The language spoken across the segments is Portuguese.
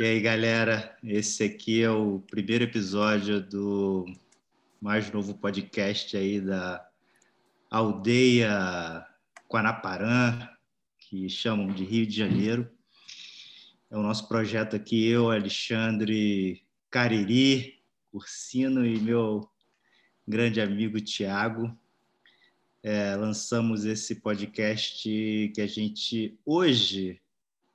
E aí, galera, esse aqui é o primeiro episódio do mais novo podcast aí da aldeia Guanaparã, que chamam de Rio de Janeiro. É o nosso projeto aqui, eu, Alexandre Cariri, Cursino e meu grande amigo Tiago. É, lançamos esse podcast que a gente hoje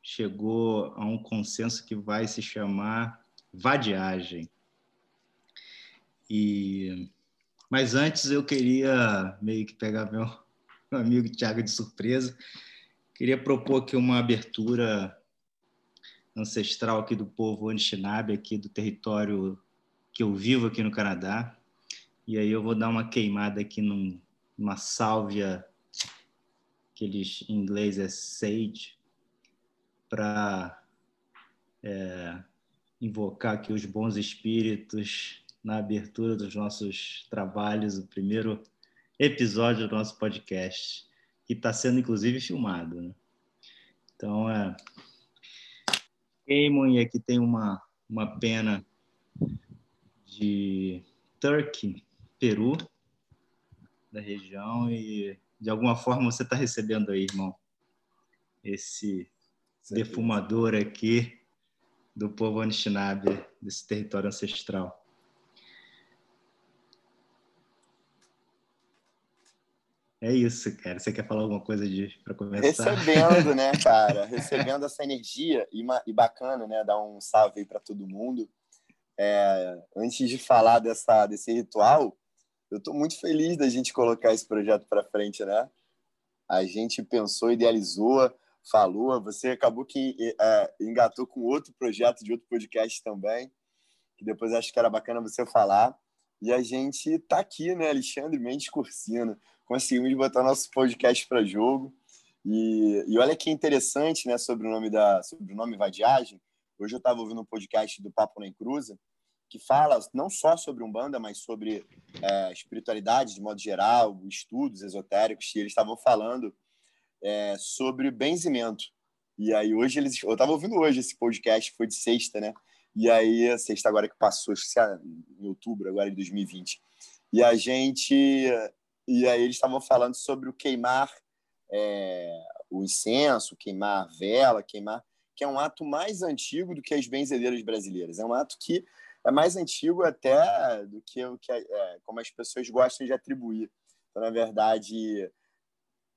chegou a um consenso que vai se chamar Vadiagem. E mas antes eu queria meio que pegar meu, amigo Tiago de surpresa. Queria propor aqui uma abertura ancestral aqui do povo Anishinaabe, aqui do território que eu vivo aqui no Canadá. E aí eu vou dar uma queimada aqui num, numa sálvia que eles em inglês é sage, para é, invocar aqui os bons espíritos na abertura dos nossos trabalhos, o primeiro episódio do nosso podcast, que está sendo inclusive filmado. Né? Então, é. Queimam, e aqui tem uma, uma pena de Turkey, Peru, da região, e de alguma forma você está recebendo aí, irmão, esse defumador aqui do povo Anishinaabe, desse território ancestral. É isso, cara. Você quer falar alguma coisa para começar? Recebendo, né, cara? Recebendo essa energia e, e bacana, né? Dar um salve aí para todo mundo. É, antes de falar dessa, desse ritual, eu estou muito feliz da gente colocar esse projeto para frente, né? A gente pensou, idealizou, falou. Você acabou que é, engatou com outro projeto de outro podcast também, que depois acho que era bacana você falar. E a gente está aqui, né, Alexandre Mendes Cursino. Conseguimos botar nosso podcast para jogo. E, e olha que interessante, né, sobre o nome da sobre o nome Vadiagem. Hoje eu estava ouvindo um podcast do Papo na Cruza que fala não só sobre umbanda, mas sobre é, espiritualidade de modo geral, estudos esotéricos. E eles estavam falando é, sobre benzimento. E aí hoje eles, eu estava ouvindo hoje esse podcast, foi de sexta, né? E aí sexta agora que passou, que é em outubro agora de 2020. E a gente e aí eles estavam falando sobre o queimar é, o incenso, queimar vela, queimar que é um ato mais antigo do que as benzedeiras brasileiras. É um ato que é mais antigo até do que o que é, como as pessoas gostam de atribuir. Então, na verdade,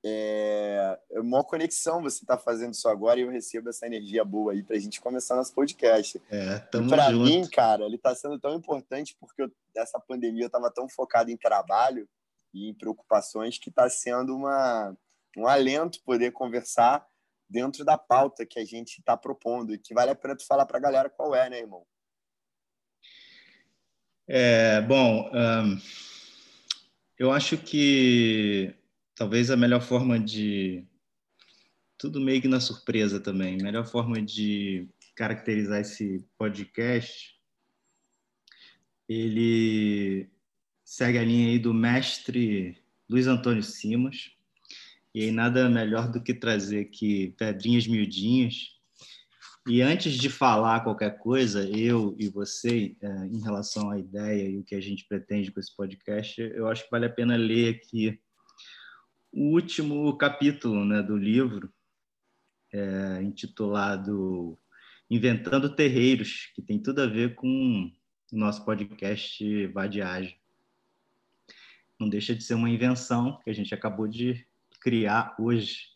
é, é uma conexão você está fazendo isso agora e eu recebo essa energia boa aí para a gente começar nosso podcast. É, para mim, cara, ele está sendo tão importante porque eu, essa pandemia eu estava tão focado em trabalho e em preocupações que está sendo uma, um alento poder conversar dentro da pauta que a gente está propondo e que vale a pena tu falar para a galera qual é, né, irmão? É, bom, eu acho que talvez a melhor forma de tudo meio que na surpresa também, melhor forma de caracterizar esse podcast, ele segue a linha aí do mestre Luiz Antônio Simas, e aí nada melhor do que trazer aqui pedrinhas miudinhas. E antes de falar qualquer coisa, eu e você, é, em relação à ideia e o que a gente pretende com esse podcast, eu acho que vale a pena ler aqui o último capítulo né, do livro, é, intitulado Inventando Terreiros, que tem tudo a ver com o nosso podcast Vadiagem. Não deixa de ser uma invenção que a gente acabou de criar hoje.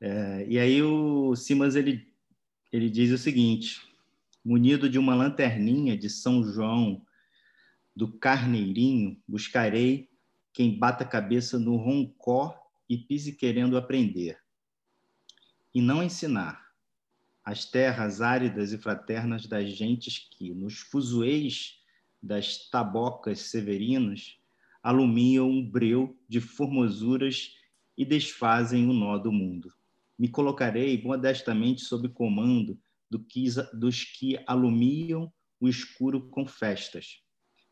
É, e aí o Simas ele, ele diz o seguinte: munido de uma lanterninha de São João do Carneirinho, buscarei quem bata a cabeça no roncó e pise querendo aprender. E não ensinar as terras áridas e fraternas das gentes que, nos fuzuês das tabocas severinas, alumiam um breu de formosuras e desfazem o nó do mundo. Me colocarei modestamente sob comando do que, dos que alumiam o escuro com festas,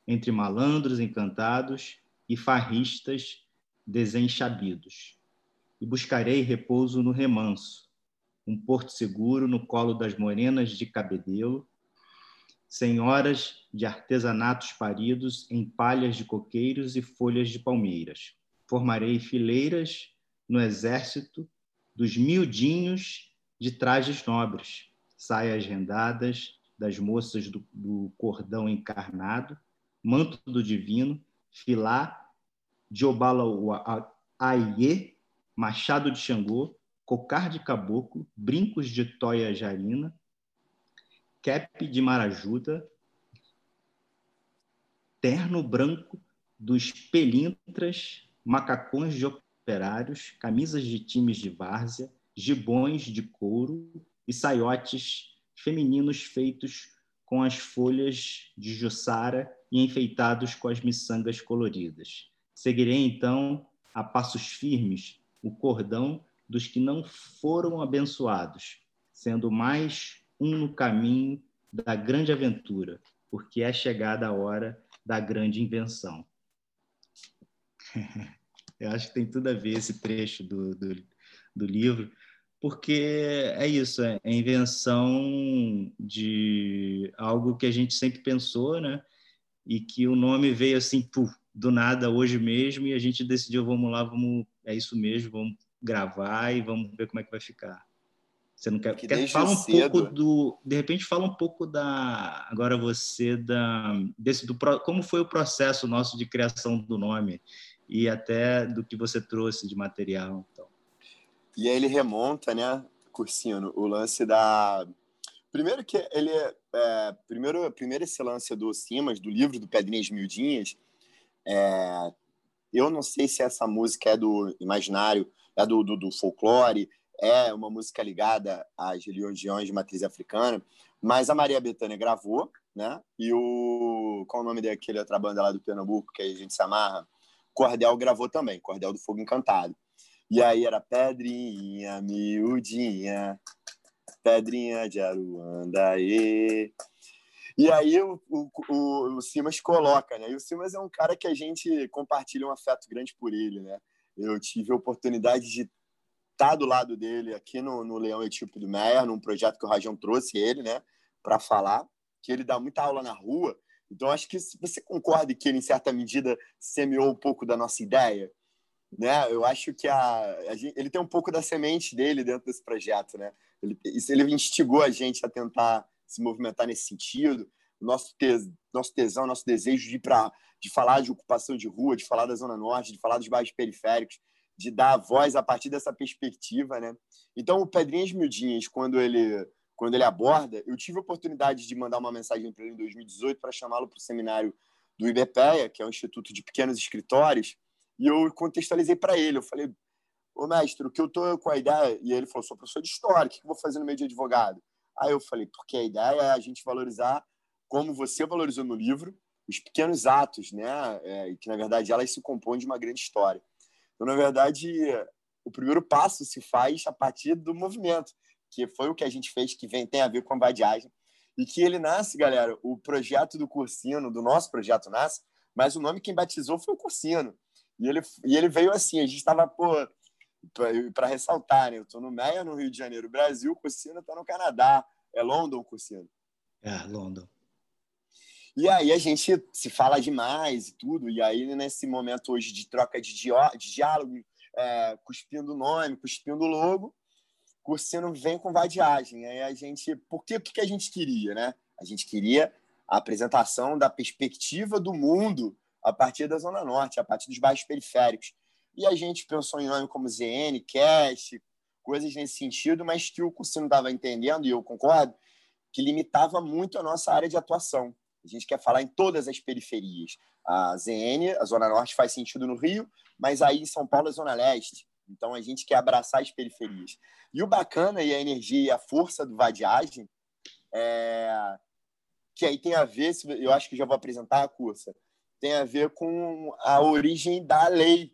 entre malandros encantados e farristas desenchabidos. E buscarei repouso no remanso, um porto seguro no colo das morenas de cabedelo, senhoras de artesanatos paridos em palhas de coqueiros e folhas de palmeiras. Formarei fileiras no exército dos miudinhos de trajes nobres, saias rendadas das moças do, do cordão encarnado, manto do divino, filá, Aie, machado de Xangô, cocar de caboclo, brincos de toia jarina, cap de marajuda, terno branco dos pelintras, macacões de operários, camisas de times de várzea, gibões de couro e saiotes femininos feitos com as folhas de jussara e enfeitados com as miçangas coloridas. Seguirei, então, a passos firmes o cordão dos que não foram abençoados, sendo mais um no caminho da grande aventura, porque é chegada a hora da grande invenção. Eu acho que tem tudo a ver esse trecho do, do, do livro, porque é isso, é a invenção de algo que a gente sempre pensou, né? E que o nome veio assim, puf, do nada, hoje mesmo, e a gente decidiu, vamos lá, vamos, é isso mesmo, vamos gravar e vamos ver como é que vai ficar. Você não quer, que quer fala um cedo... pouco do, de repente fala um pouco da agora você da desse do como foi o processo nosso de criação do nome e até do que você trouxe de material, então. E aí ele remonta, né, Cursino, o lance da primeiro que ele é, é primeiro primeiro esse lance do Simas, do livro do Pedrinhas Miudinhas, é, eu não sei se essa música é do imaginário, é do, do, do folclore, é uma música ligada às religiões de matriz africana, mas a Maria Bethânia gravou, né? E o qual o nome daquele outra banda lá do Pernambuco que a gente se amarra? Cordel gravou também, Cordel do Fogo Encantado. E aí era Pedrinha, miudinha, Pedrinha de Aruanda, e aí o, o, o, Simas coloca, né? E o Simas é um cara que a gente compartilha um afeto grande por ele, né? Eu tive a oportunidade de estar do lado dele aqui no, no Leão Etíope do Meia, num projeto que o Rajão trouxe ele, né, para falar, que ele dá muita aula na rua. Então, acho que você concorda que ele, em certa medida, semeou um pouco da nossa ideia, né? Eu acho que a, a gente, ele tem um pouco da semente dele dentro desse projeto, né? Ele, ele instigou a gente a tentar se movimentar nesse sentido. Nosso, tes, nosso tesão, nosso desejo de ir para de falar de ocupação de rua, de falar da Zona Norte, de falar dos bairros periféricos, de dar voz a partir dessa perspectiva, né? Então, o Pedrinhas Miudinhas, quando ele quando ele aborda, eu tive a oportunidade de mandar uma mensagem para ele em 2018 para chamá-lo para o seminário do IBPEA, que é o Instituto de Pequenos Escritórios, e eu contextualizei para ele, eu falei, ô mestre, o que eu tô com a ideia, e ele falou, sou professor de história, o que eu vou fazer no meio de advogado? Aí eu falei, porque a ideia é a gente valorizar, como você valorizou no livro, os pequenos atos, né? É, que na verdade elas se compõem de uma grande história. Então, na verdade, o primeiro passo se faz a partir do movimento, que foi o que a gente fez, que vem, tem a ver com a vadiagem. E que ele nasce, galera, o projeto do Cursino, do nosso projeto nasce, mas o nome quem batizou foi o Cursino. E ele, e ele veio assim, a gente estava, pô, para ressaltar, né? Eu estou no Meia, no Rio de Janeiro, Brasil, Cursino está no Canadá. É London, Cursino? É, London. E aí a gente se fala demais e tudo, e aí nesse momento hoje de troca de, de diálogo, é, cuspindo o nome, cuspindo o logo, Cursino vem com vadiagem. Aí a gente, por que, o que a gente queria, né? A gente queria a apresentação da perspectiva do mundo a partir da Zona Norte, a partir dos bairros periféricos. E a gente pensou em nome como ZN, Cast, coisas nesse sentido, mas que o Cursino estava entendendo, e eu concordo, que limitava muito a nossa área de atuação. A gente quer falar em todas as periferias. A ZN, a Zona Norte, faz sentido no Rio, mas aí em São Paulo é Zona Leste. Então a gente quer abraçar as periferias. E o bacana e a energia e a força do Vadiagem, é... que aí tem a ver, eu acho que já vou apresentar a cursa, tem a ver com a origem da lei,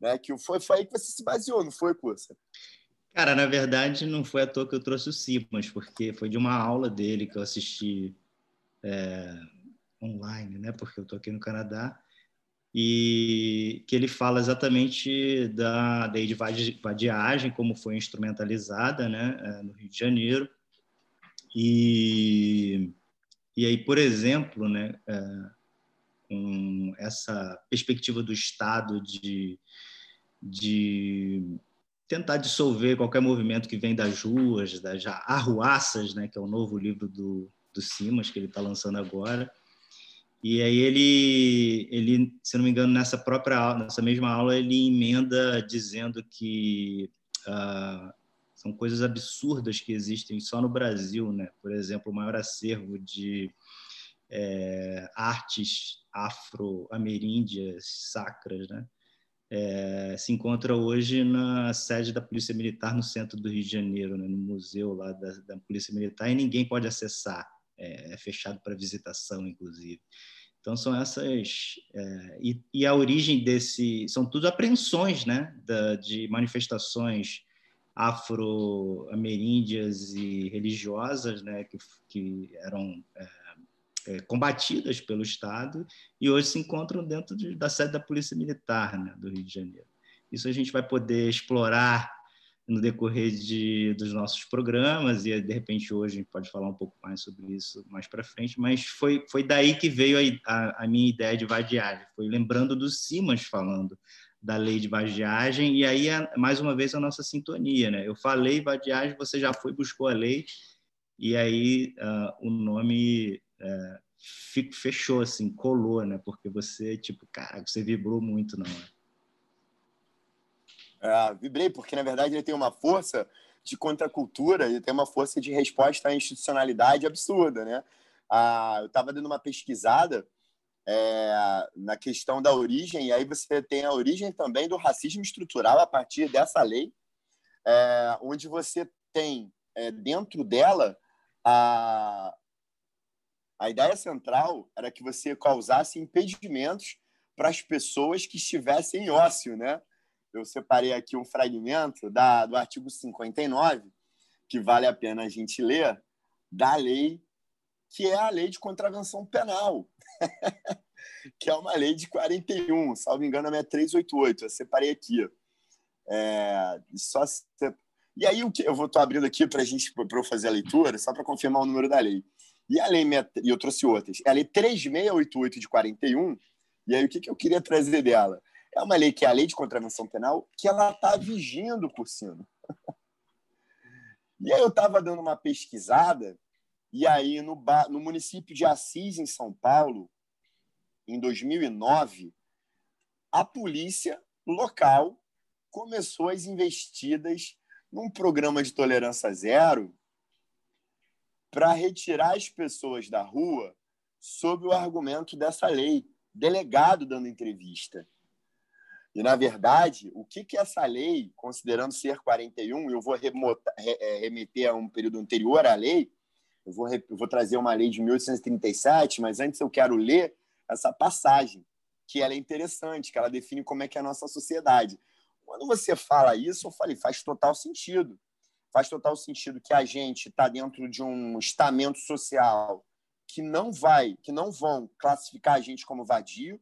né? que foi, foi aí que você se baseou, não foi, cursa? Cara, na verdade, não foi à toa que eu trouxe o Simas, porque foi de uma aula dele que eu assisti é, online, né? Porque eu tô aqui no Canadá. e que ele fala exatamente da lei de vadiagem, como foi instrumentalizada né, é, no Rio de Janeiro. E, e aí, por exemplo, né, é, com essa perspectiva do Estado de, de tentar dissolver qualquer movimento que vem das ruas, das arruaças, né, que é o novo livro do, do Simas, que ele está lançando agora, e aí ele, ele, se não me engano, nessa própria aula, nessa mesma aula, ele emenda dizendo que uh, são coisas absurdas que existem só no Brasil, né? Por exemplo, o maior acervo de é, artes afro-ameríndias sacras, né? É, se encontra hoje na sede da Polícia Militar no centro do Rio de Janeiro, né? no museu lá da, da Polícia Militar, e ninguém pode acessar é, é fechado para visitação, inclusive. Então são essas é, e, e, a origem desse são tudo apreensões, né, da, de manifestações afro-ameríndias e religiosas, né, que, que eram é, combatidas pelo Estado e hoje se encontram dentro de, da sede da Polícia Militar, né, do Rio de Janeiro. Isso a gente vai poder explorar no decorrer de, dos nossos programas e de repente hoje a gente pode falar um pouco mais sobre isso mais para frente, mas foi, foi daí que veio a, a, a, minha ideia de vadiagem, foi lembrando do Simas falando da lei de vadiagem e aí mais uma vez a nossa sintonia, né? Eu falei vadiagem, você já foi buscou a lei e aí uh, o nome uh, fechou assim, colou, né? Porque você tipo, cara, você vibrou muito na hora. É, vibrei, porque na verdade ele tem uma força de contracultura, ele tem uma força de resposta à institucionalidade absurda, né? Ah, eu estava dando uma pesquisada é, na questão da origem, e aí você tem a origem também do racismo estrutural a partir dessa lei, é, onde você tem é, dentro dela a, a ideia central era que você causasse impedimentos para as pessoas que estivessem em ócio, né? eu separei aqui um fragmento da, do artigo 59, que vale a pena a gente ler, da lei, que é a lei de contravenção penal, que é uma lei de 41, salvo engano, é 388, eu separei aqui. É, só E aí, o que eu vou estar abrindo aqui para gente para eu fazer a leitura, só para confirmar o número da lei. E a lei, e eu trouxe outras, é a lei 3688 de 41, e aí o que, que eu queria trazer dela? É uma lei que é a lei de contravenção penal, que ela está vigindo por cima. E aí eu estava dando uma pesquisada, e aí no, no município de Assis, em São Paulo, em 2009, a polícia local começou as investidas num programa de tolerância zero para retirar as pessoas da rua sob o argumento dessa lei. Delegado dando entrevista. E, na verdade, o que, que essa lei, considerando ser 41, eu vou remota, é, remeter a um período anterior à lei, eu vou, eu vou trazer uma lei de 1837, mas antes eu quero ler essa passagem, que ela é interessante, que ela define como é que é a nossa sociedade. Quando você fala isso, eu falei, faz total sentido. Faz total sentido que a gente está dentro de um estamento social que não vai, que não vão classificar a gente como vadio,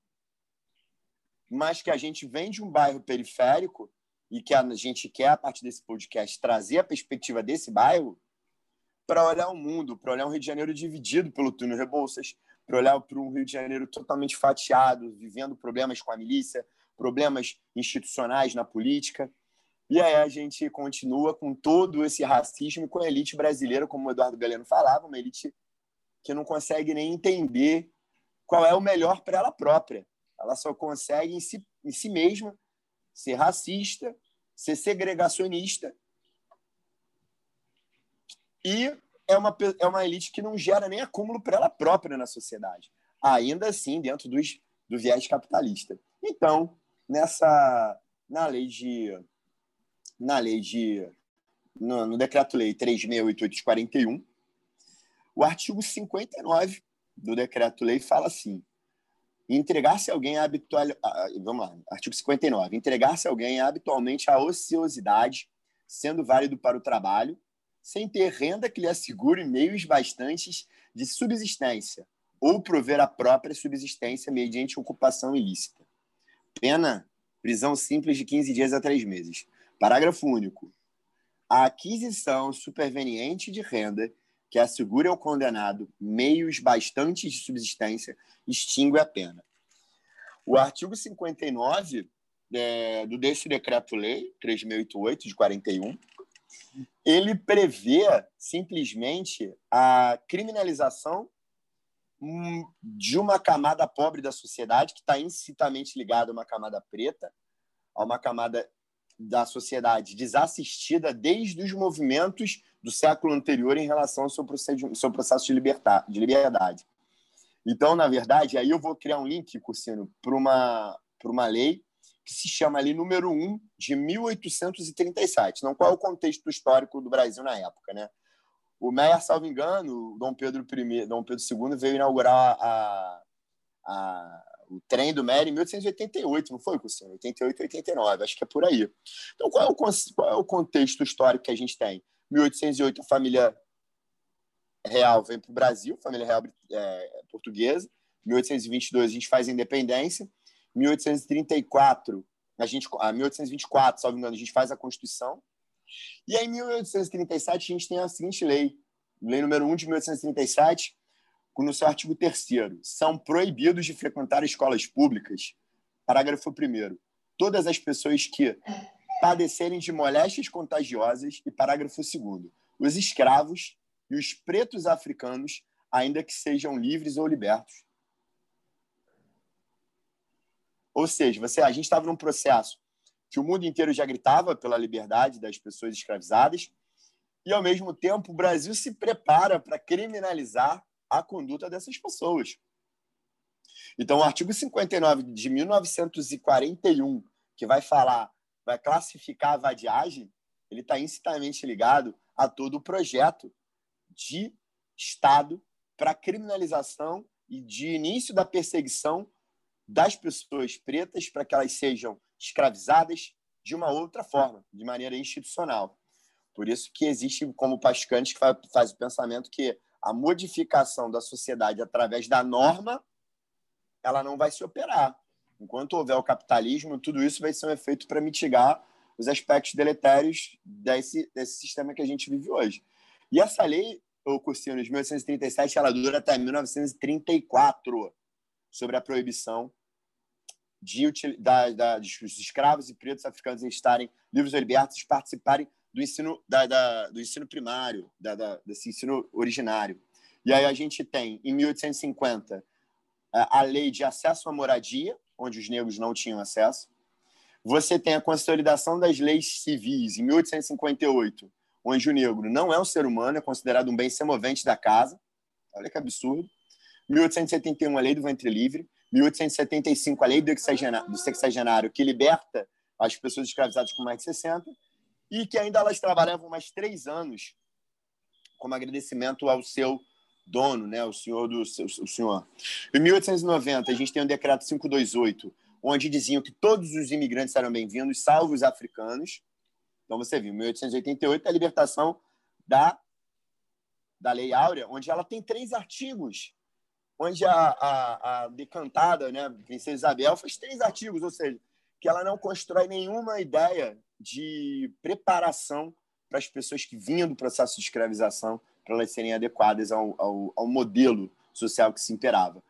mas que a gente vem de um bairro periférico e que a gente quer, a partir desse podcast, trazer a perspectiva desse bairro para olhar o mundo, para olhar um Rio de Janeiro dividido pelo túnel Rebouças, para olhar para um Rio de Janeiro totalmente fatiado, vivendo problemas com a milícia, problemas institucionais na política. E aí a gente continua com todo esse racismo com a elite brasileira, como o Eduardo Galeno falava, uma elite que não consegue nem entender qual é o melhor para ela própria. Ela só consegue em si, em si mesma ser racista, ser segregacionista e é uma, é uma elite que não gera nem acúmulo para ela própria na sociedade, ainda assim dentro dos, do viés capitalista. Então, nessa na lei de na lei de no, no decreto-lei 3688 de 41, o artigo 59 do decreto-lei fala assim: entregar-se alguém habitual, vamos lá, artigo 59, entregar-se alguém habitualmente à ociosidade, sendo válido para o trabalho, sem ter renda que lhe assegure meios bastantes de subsistência, ou prover a própria subsistência mediante ocupação ilícita. Pena, prisão simples de 15 dias a 3 meses. Parágrafo único. A aquisição superveniente de renda que assegure ao condenado meios bastantes de subsistência extingue a pena. O artigo 59 é, do desse decreto-lei 3088 de 41, ele prevê simplesmente a criminalização hum, de uma camada pobre da sociedade que está incitamente ligada a uma camada preta, a uma camada da sociedade desassistida desde os movimentos do século anterior em relação ao seu, seu processo de, libertar, de liberdade. Então, na verdade, aí eu vou criar um link, Cursino, para uma, uma lei que se chama ali número 1 de 1837. Não qual é o contexto histórico do Brasil na época, né? O Meyer, salvo engano, Dom Pedro I, Dom Pedro II veio inaugurar a, a, o trem do Meyer em 1888, não foi, Cursino? 88, 89, acho que é por aí. Então, qual é, o, qual é o contexto histórico que a gente tem? 1808, a família real vem para o Brasil, família real é, portuguesa. 1822, a gente faz a independência. 1834, a gente, a 1824, salvo engano, a gente faz a Constituição. E aí, em 1837, a gente tem a seguinte lei, lei número 1 de 1837, no seu artigo 3 são proibidos de frequentar escolas públicas, parágrafo 1 todas as pessoas que padecerem de moléstias contagiosas. E parágrafo 2 os escravos e os pretos africanos, ainda que sejam livres ou libertos. Ou seja, você, a gente estava num processo que o mundo inteiro já gritava pela liberdade das pessoas escravizadas, e, ao mesmo tempo, o Brasil se prepara para criminalizar a conduta dessas pessoas. Então, o artigo 59 de 1941, que vai falar, vai classificar a vadiagem, ele está incitamente ligado a todo o projeto de Estado para criminalização e de início da perseguição das pessoas pretas para que elas sejam escravizadas de uma outra forma, de maneira institucional. Por isso que existe como Pascante que faz o pensamento que a modificação da sociedade através da norma ela não vai se operar. Enquanto houver o capitalismo, tudo isso vai ser um efeito para mitigar os aspectos deletérios desse, desse sistema que a gente vive hoje. E essa lei, o cursinho de 1837, ela dura até 1934 sobre a proibição de, da, da, escravos e pretos africanos estarem livres ou libertos participarem do ensino, da, da, do ensino primário, da, da, desse ensino originário. E aí a gente tem, em 1850, a lei de acesso à moradia, onde os negros não tinham acesso. Você tem a consolidação das leis civis, em 1858, onde o negro não é um ser humano, é considerado um bem semovente da casa. Olha que absurdo. 1871, a lei do ventre livre. 1875, a lei do sexagenário, do sexagenário que liberta as pessoas escravizadas com mais de 60 e que ainda elas trabalhavam mais três anos como agradecimento ao seu dono, né, o senhor do o senhor. Em 1890, a gente tem o decreto 528, onde diziam que todos os imigrantes eram bem-vindos, salvo os africanos. Então você viu, 1888 é a libertação da da Lei Áurea, onde ela tem três artigos, onde a, a, a decantada, né, Princesa Isabel, faz três artigos, ou seja, que ela não constrói nenhuma ideia de preparação para as pessoas que vinham do processo de escravização para elas serem adequadas ao, ao, ao, modelo social que se imperava.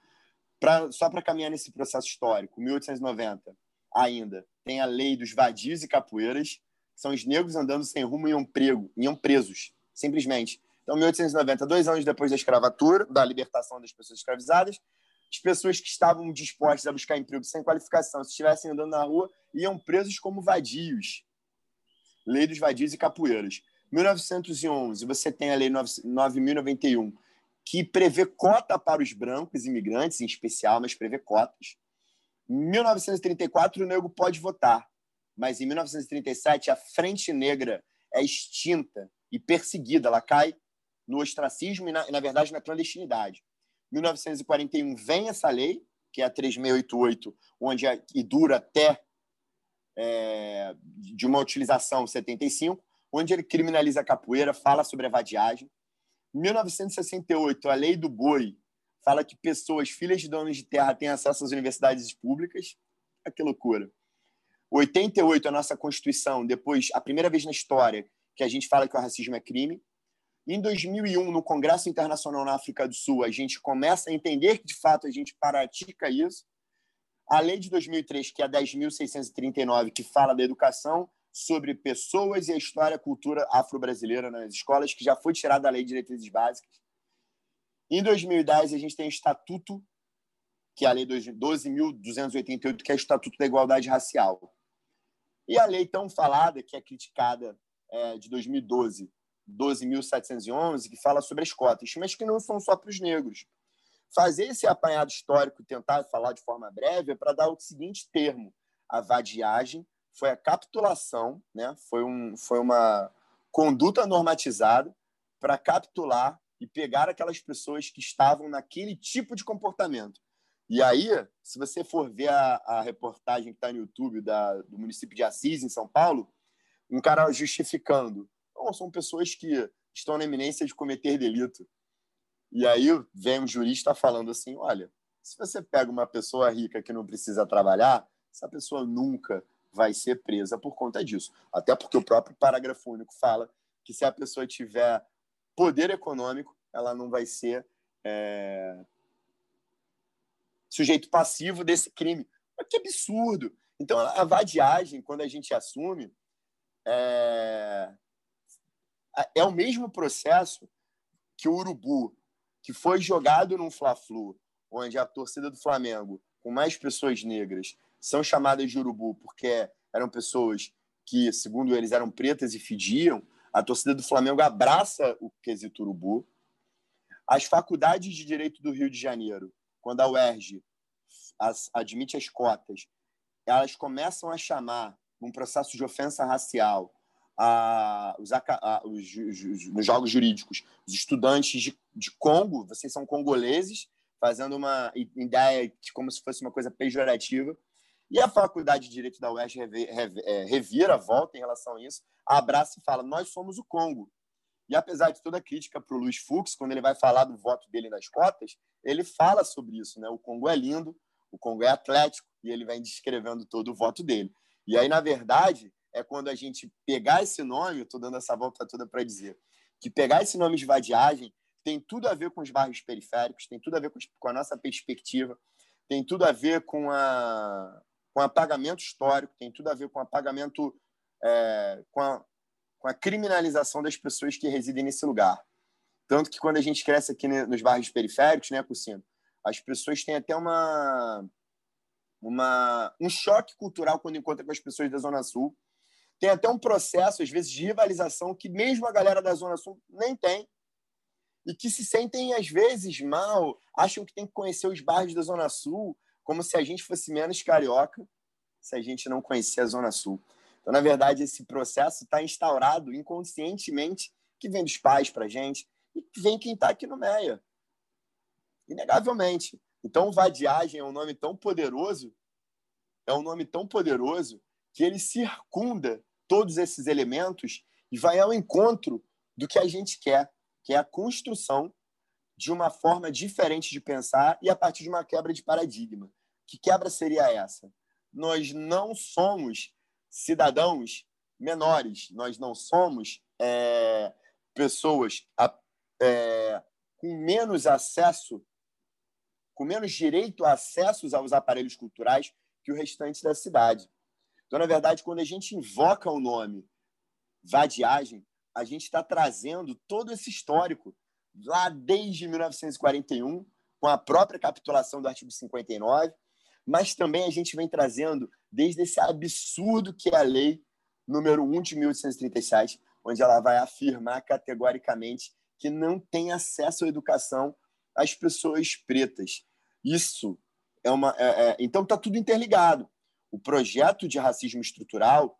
Pra, só para caminhar nesse processo histórico, 1890 ainda tem a lei dos vadios e capoeiras, que são os negros andando sem rumo e iam, prego, iam presos, simplesmente. Então, 1890, dois anos depois da escravatura, da libertação das pessoas escravizadas, as pessoas que estavam dispostas a buscar emprego sem qualificação, se estivessem andando na rua, iam presos como vadios. Lei dos Vadios e Capoeiras. 1911, você tem a Lei 9.091, que prevê cota para os brancos imigrantes, em especial, mas prevê cotas. Em 1934, o negro pode votar, mas em 1937, a Frente Negra é extinta e perseguida, ela cai no ostracismo e, na, na verdade, na clandestinidade. 1941 vem essa lei, que é a 3688, onde é, e dura até é, de uma utilização 75, onde ele criminaliza a capoeira, fala sobre a vadiagem. Em 1968, a lei do boi fala que pessoas, filhas de donos de terra, têm acesso às universidades públicas. que loucura. 88, a nossa Constituição, depois, a primeira vez na história que a gente fala que o racismo é crime. Em 2001, no Congresso Internacional na África do Sul, a gente começa a entender que, de fato, a gente pratica isso. A lei de 2003, que é a 10.639, que fala da educação sobre pessoas e a história e cultura afro-brasileira nas escolas, que já foi tirada da Lei de Diretrizes Básicas. Em 2010, a gente tem o Estatuto, que é a Lei 12.288, que é o Estatuto da Igualdade Racial. E a lei tão falada, que é criticada é, de 2012, 12.711, que fala sobre as cotas, mas que não são só para os negros. Fazer esse apanhado histórico e tentar falar de forma breve é para dar o seguinte termo: a vadiagem foi a capitulação, né? foi, um, foi uma conduta normatizada para capitular e pegar aquelas pessoas que estavam naquele tipo de comportamento. E aí, se você for ver a, a reportagem que está no YouTube da, do município de Assis, em São Paulo, um cara justificando. Não, são pessoas que estão na iminência de cometer delito. E aí vem um jurista falando assim: olha, se você pega uma pessoa rica que não precisa trabalhar, essa pessoa nunca vai ser presa por conta disso. Até porque o próprio parágrafo único fala que se a pessoa tiver poder econômico, ela não vai ser é, sujeito passivo desse crime. Mas que absurdo! Então, a vadiagem, quando a gente assume, é, é o mesmo processo que o Urubu, que foi jogado num Fla-Flu, onde a torcida do Flamengo, com mais pessoas negras, são chamadas de Urubu porque eram pessoas que, segundo eles, eram pretas e fediam. A torcida do Flamengo abraça o quesito Urubu. As faculdades de Direito do Rio de Janeiro, quando a UERJ as, admite as cotas, elas começam a chamar um processo de ofensa racial a, os, a, os, os, nos jogos jurídicos, os estudantes de, de Congo, vocês são congoleses, fazendo uma ideia de como se fosse uma coisa pejorativa. E a Faculdade de Direito da UERJ é, revira, volta em relação a isso, abraça e fala: Nós somos o Congo. E apesar de toda a crítica para o Luiz Fux, quando ele vai falar do voto dele nas cotas, ele fala sobre isso. Né? O Congo é lindo, o Congo é atlético, e ele vem descrevendo todo o voto dele. E aí, na verdade, é quando a gente pegar esse nome, estou dando essa volta toda para dizer, que pegar esse nome de vadiagem tem tudo a ver com os bairros periféricos, tem tudo a ver com a nossa perspectiva, tem tudo a ver com, a, com apagamento histórico, tem tudo a ver com apagamento, é, com, a, com a criminalização das pessoas que residem nesse lugar. Tanto que quando a gente cresce aqui nos bairros periféricos, né, Cucino, as pessoas têm até uma, uma, um choque cultural quando encontram com as pessoas da Zona Sul. Tem até um processo, às vezes, de rivalização que mesmo a galera da Zona Sul nem tem. E que se sentem, às vezes, mal, acham que tem que conhecer os bairros da Zona Sul, como se a gente fosse menos carioca, se a gente não conhecer a Zona Sul. Então, na verdade, esse processo está instaurado inconscientemente, que vem dos pais para a gente, e vem quem está aqui no MEIA. Inegavelmente. Então, vadiagem é um nome tão poderoso, é um nome tão poderoso que ele circunda todos esses elementos e vai ao encontro do que a gente quer, que é a construção de uma forma diferente de pensar e a partir de uma quebra de paradigma. Que quebra seria essa? Nós não somos cidadãos menores, nós não somos é, pessoas é, com menos acesso, com menos direito a acessos aos aparelhos culturais que o restante da cidade. Então, na verdade, quando a gente invoca o nome vadiagem, a gente está trazendo todo esse histórico lá desde 1941, com a própria capitulação do artigo 59, mas também a gente vem trazendo desde esse absurdo que é a lei número 1 de 1837, onde ela vai afirmar categoricamente que não tem acesso à educação às pessoas pretas. Isso é uma. É, é, então está tudo interligado o projeto de racismo estrutural,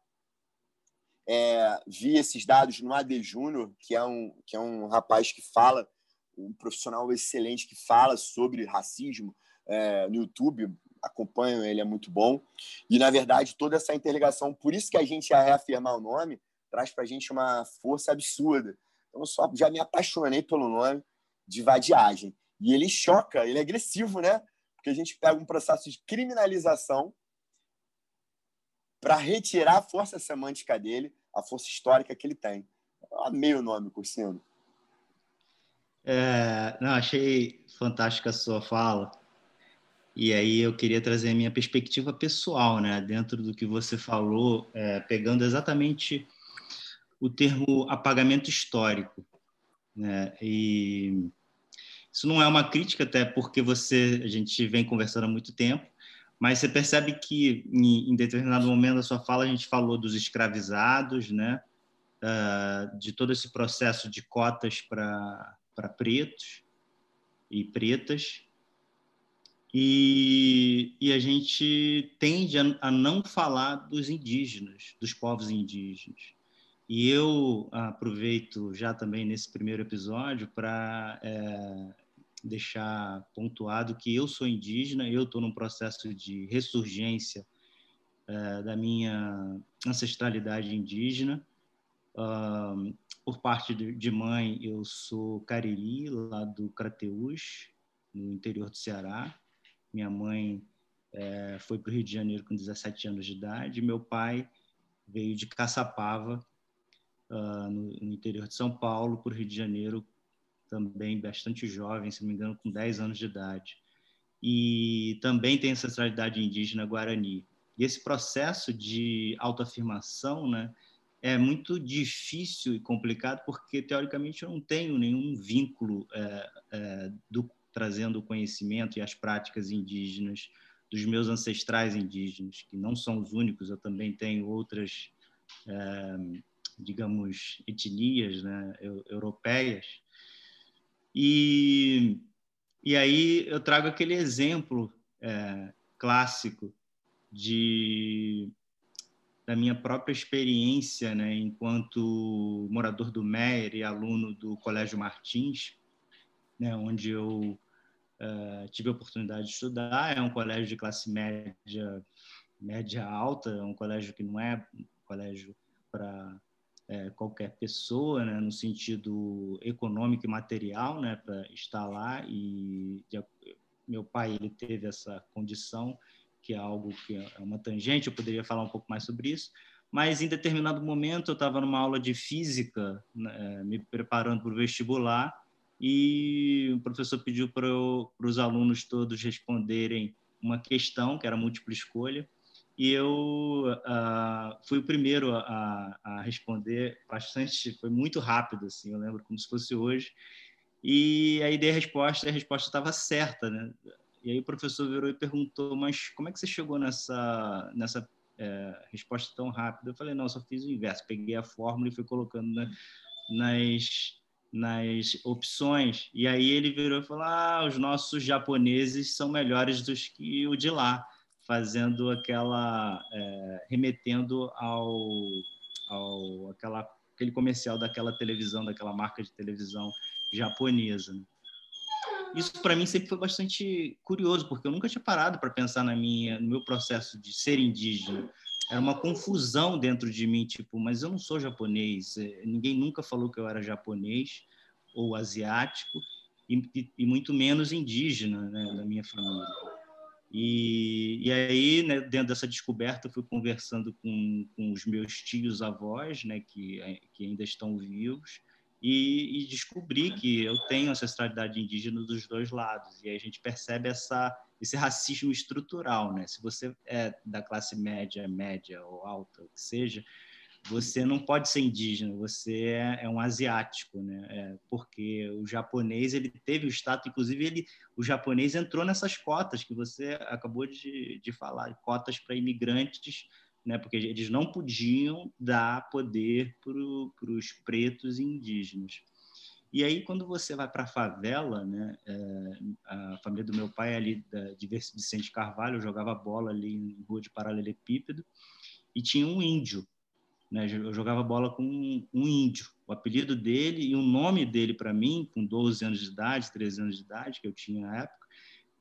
é, vi esses dados no AD Júnior, que, é um, que é um rapaz que fala, um profissional excelente que fala sobre racismo é, no YouTube, acompanho ele, é muito bom. E, na verdade, toda essa interligação, por isso que a gente, a reafirmar o nome, traz para a gente uma força absurda. Então, eu só, já me apaixonei pelo nome de vadiagem. E ele choca, ele é agressivo, né? Porque a gente pega um processo de criminalização para retirar a força semântica dele, a força histórica que ele tem. Eu amei o nome, Cursino. É, não, achei fantástica a sua fala. E aí eu queria trazer a minha perspectiva pessoal, né, dentro do que você falou, é, pegando exatamente o termo apagamento histórico, né? E isso não é uma crítica até porque você a gente vem conversando há muito tempo, mas você percebe que em, em determinado momento da sua fala a gente falou dos escravizados, né? Uh, de todo esse processo de cotas para pretos e pretas e, e a gente tende a, a, não falar dos indígenas, dos povos indígenas. E eu aproveito já também nesse primeiro episódio para é, deixar pontuado que eu sou indígena, eu estou num processo de ressurgência é, da minha ancestralidade indígena. Uh, por parte de, mãe, eu sou cariri, lá do Crateús, no interior do Ceará. Minha mãe é, foi para o Rio de Janeiro com 17 anos de idade. Meu pai veio de Caçapava, uh, no, no, interior de São Paulo, para o Rio de Janeiro, também bastante jovem, se não me engano, com 10 anos de idade. E também tem ancestralidade indígena guarani. E esse processo de autoafirmação, né, é muito difícil e complicado porque teoricamente eu não tenho nenhum vínculo é, é, do trazendo o conhecimento e as práticas indígenas dos meus ancestrais indígenas, que não são os únicos, eu também tenho outras, é, digamos, etnias né, europeias. E, e aí eu trago aquele exemplo é, clássico de da minha própria experiência, né, enquanto morador do Meier e aluno do Colégio Martins, né, onde eu uh, tive a oportunidade de estudar. É um colégio de classe média, média alta, é um colégio que não é um colégio para é, qualquer pessoa, né, no sentido econômico e material, né, para estar lá. E de, meu pai ele teve essa condição, que é algo que é uma tangente. Eu poderia falar um pouco mais sobre isso. Mas em determinado momento eu estava numa aula de física, né, me preparando para o vestibular, e o professor pediu para os alunos todos responderem uma questão, que era múltipla escolha, e eu uh, fui o primeiro a, a, responder bastante, foi muito rápido, assim, eu lembro como se fosse hoje, e aí dei a resposta, e a resposta estava certa, né? E aí o professor virou e perguntou, mas como é que você chegou nessa, nessa é, resposta tão rápida? Eu falei, não, eu só fiz o inverso, peguei a fórmula e fui colocando né, nas nas opções. E aí ele virou e falou: ah, os nossos japoneses são melhores do que o de lá, fazendo aquela. É, remetendo ao, ao aquela, aquele comercial daquela televisão, daquela marca de televisão japonesa. Né? Isso para mim sempre foi bastante curioso, porque eu nunca tinha parado para pensar na minha, no meu processo de ser indígena era uma confusão dentro de mim, tipo, mas eu não sou japonês, é, ninguém nunca falou que eu era japonês ou asiático, e, e, e muito menos indígena né, na minha família. E, e aí, né, dentro dessa descoberta, eu fui conversando com, com os meus tios avós, né, que, que ainda estão vivos, e, e descobri que eu tenho ancestralidade indígena dos dois lados. E aí a gente percebe essa esse racismo estrutural, né? Se você é da classe média, média ou alta, o que seja, você não pode ser indígena, você é, é um asiático, né? É, porque o japonês ele teve o status, inclusive ele, o japonês entrou nessas cotas que você acabou de, de falar, cotas para imigrantes, né? Porque eles não podiam dar poder para os pretos e indígenas. E aí, quando você vai para a favela, né, é, a família do meu pai é ali da, de Vicente Carvalho, jogava bola ali em rua de paralelepípedo, e tinha um índio. Né, eu jogava bola com um, índio. O apelido dele e o nome dele para mim, com 12 anos de idade, 13 anos de idade, que eu tinha na época,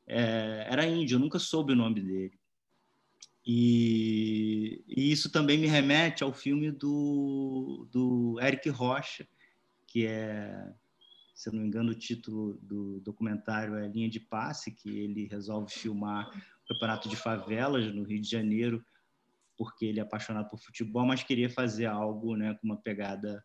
é, era índio, eu nunca soube o nome dele. E, e, isso também me remete ao filme do, do Eric Rocha, que é se eu não me engano, o título do documentário é Linha de Passe, que ele resolve filmar o campeonato de favelas no Rio de Janeiro porque ele é apaixonado por futebol, mas queria fazer algo né, com uma pegada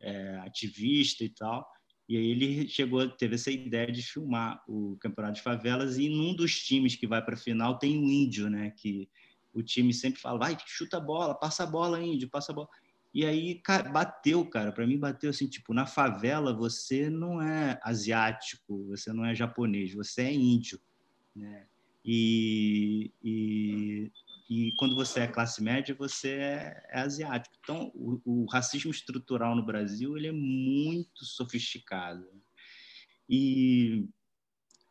é, ativista e tal. E aí ele chegou, teve essa ideia de filmar o Campeonato de Favelas e num dos times que vai para a final tem um índio, né? Que o time sempre fala, vai, chuta a bola, passa a bola, índio, passa a bola. E aí bateu, cara, para mim bateu assim, tipo, na favela você não é asiático, você não é japonês, você é índio, né? E, e, e quando você é classe média, você é, é asiático. Então, o, o, racismo estrutural no Brasil ele é muito sofisticado. E,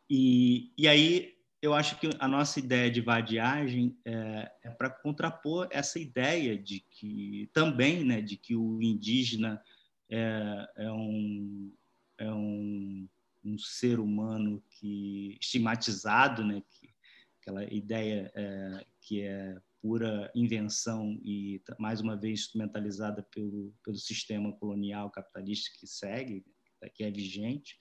e, e aí eu acho que a nossa ideia de vadiagem é, é para contrapor essa ideia de que também, né, de que o indígena é, é um, é um, um ser humano que estigmatizado, né, que aquela ideia é, que é pura invenção e mais uma vez instrumentalizada pelo pelo sistema colonial capitalista que segue, que é vigente,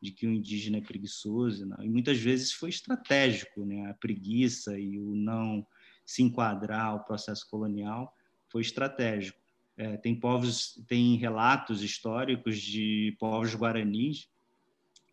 de que o indígena é preguiçoso, não. e muitas vezes foi estratégico, né? A preguiça e o não se enquadrar ao processo colonial foi estratégico. É, tem povos, tem relatos históricos de povos guaranis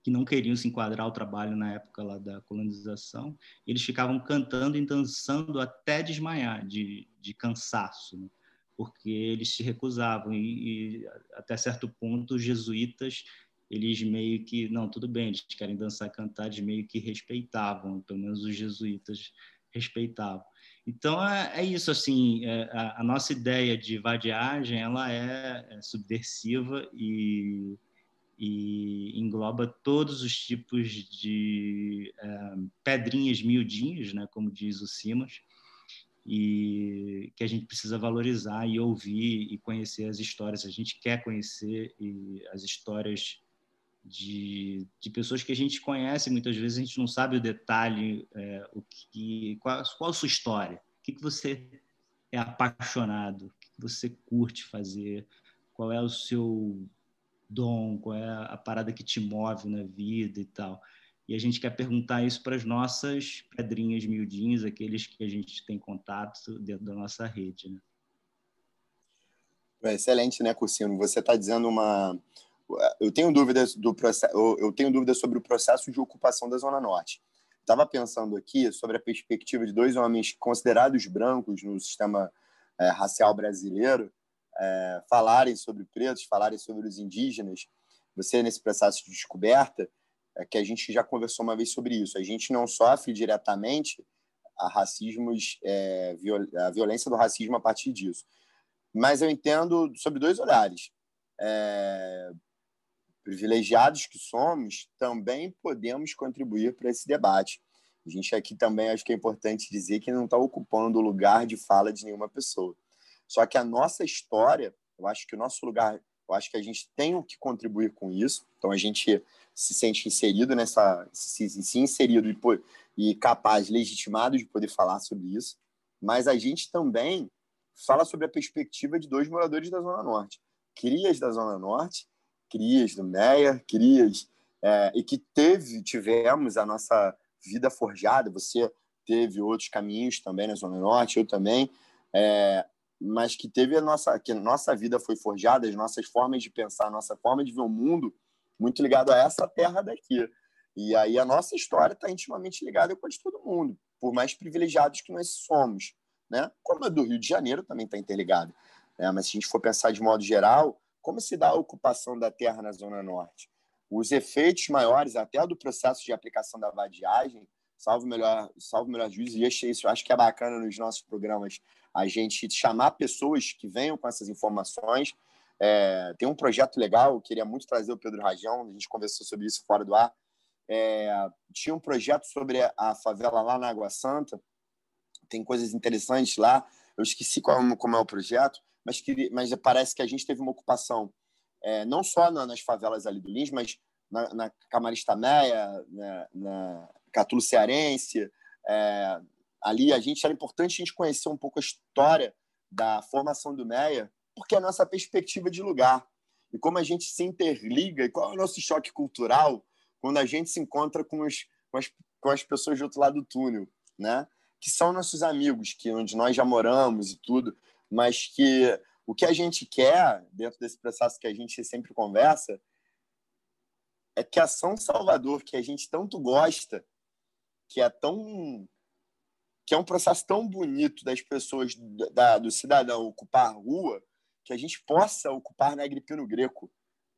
que não queriam se enquadrar ao trabalho na época lá da colonização, eles ficavam cantando e dançando até desmaiar de, de cansaço, né? porque eles se recusavam e, e, até certo ponto os jesuítas eles meio que não tudo bem eles querem dançar cantar eles meio que respeitavam pelo menos os jesuítas respeitavam então é, é isso assim é, a, a, nossa ideia de vadiagem ela é, é subversiva e e engloba todos os tipos de é, pedrinhas miudinhas, né, como diz o Simas, e que a gente precisa valorizar e ouvir e conhecer as histórias. A gente quer conhecer as histórias de, de pessoas que a gente conhece, muitas vezes a gente não sabe o detalhe, é, o que, qual, qual a sua história, o que, que você é apaixonado, o que você curte fazer, qual é o seu dom, qual é a parada que te move na vida e tal. E a gente quer perguntar isso para as nossas pedrinhas miudinhas, aqueles que a gente tem contato dentro da nossa rede. Né? É excelente, né, Cursino? Você está dizendo uma. Eu tenho dúvidas do processo. Eu tenho dúvidas sobre o processo de ocupação da Zona Norte. Estava pensando aqui sobre a perspectiva de dois homens considerados brancos no sistema é, racial brasileiro é, falarem sobre pretos, falarem sobre os indígenas, você nesse processo de descoberta, é que a gente já conversou uma vez sobre isso. A gente não sofre diretamente a racismos, é, viol a violência do racismo a partir disso. Mas eu entendo sobre dois olhares. É, privilegiados que somos, também podemos contribuir para esse debate. A gente aqui também acho que é importante dizer que não está ocupando o lugar de fala de nenhuma pessoa. Só que a nossa história, eu acho que o nosso lugar, eu acho que a gente tem o que contribuir com isso. Então a gente se sente inserido nessa, se, se inserido e, e capaz, legitimado de poder falar sobre isso. Mas a gente também fala sobre a perspectiva de dois moradores da Zona Norte, crias da Zona Norte, crias do Meia, crias é, e que teve, tivemos a nossa vida forjada. Você teve outros caminhos também na Zona Norte, eu também. É, mas que teve a nossa que a nossa vida foi forjada, as nossas formas de pensar, a nossa forma de ver o mundo muito ligado a essa terra daqui. E aí a nossa história está intimamente ligada com a de todo mundo, por mais privilegiados que nós somos, né? Como a do Rio de Janeiro também está interligada. Né? Mas se a gente for pensar de modo geral, como se dá a ocupação da terra na Zona Norte? Os efeitos maiores, até do processo de aplicação da vadiagem, salvo melhor, salvo melhor juízo, e isso eu acho que é bacana nos nossos programas a gente chamar pessoas que venham com essas informações. É, tem um projeto legal, queria muito trazer o Pedro Rajão, a gente conversou sobre isso fora do ar. É, tinha um projeto sobre a favela lá na Água Santa, tem coisas interessantes lá. Eu esqueci como, como é o projeto, mas, que, mas parece que a gente teve uma ocupação é, não só na, nas favelas ali do Lins, mas na, na Camarista Meia, na, na Catulo Cearense, é, ali a gente era importante a gente conhecer um pouco a história da formação do Meia, porque é a nossa perspectiva de lugar e como a gente se interliga e qual é o nosso choque cultural quando a gente se encontra com, os, com, as, com as pessoas do outro lado do túnel, né? que são nossos amigos, que onde nós já moramos e tudo, mas que o que a gente quer dentro desse processo que a gente sempre conversa é que a São Salvador, que a gente tanto gosta, que é tão que é um processo tão bonito das pessoas da, do cidadão ocupar a rua, que a gente possa ocupar na Agripino Greco,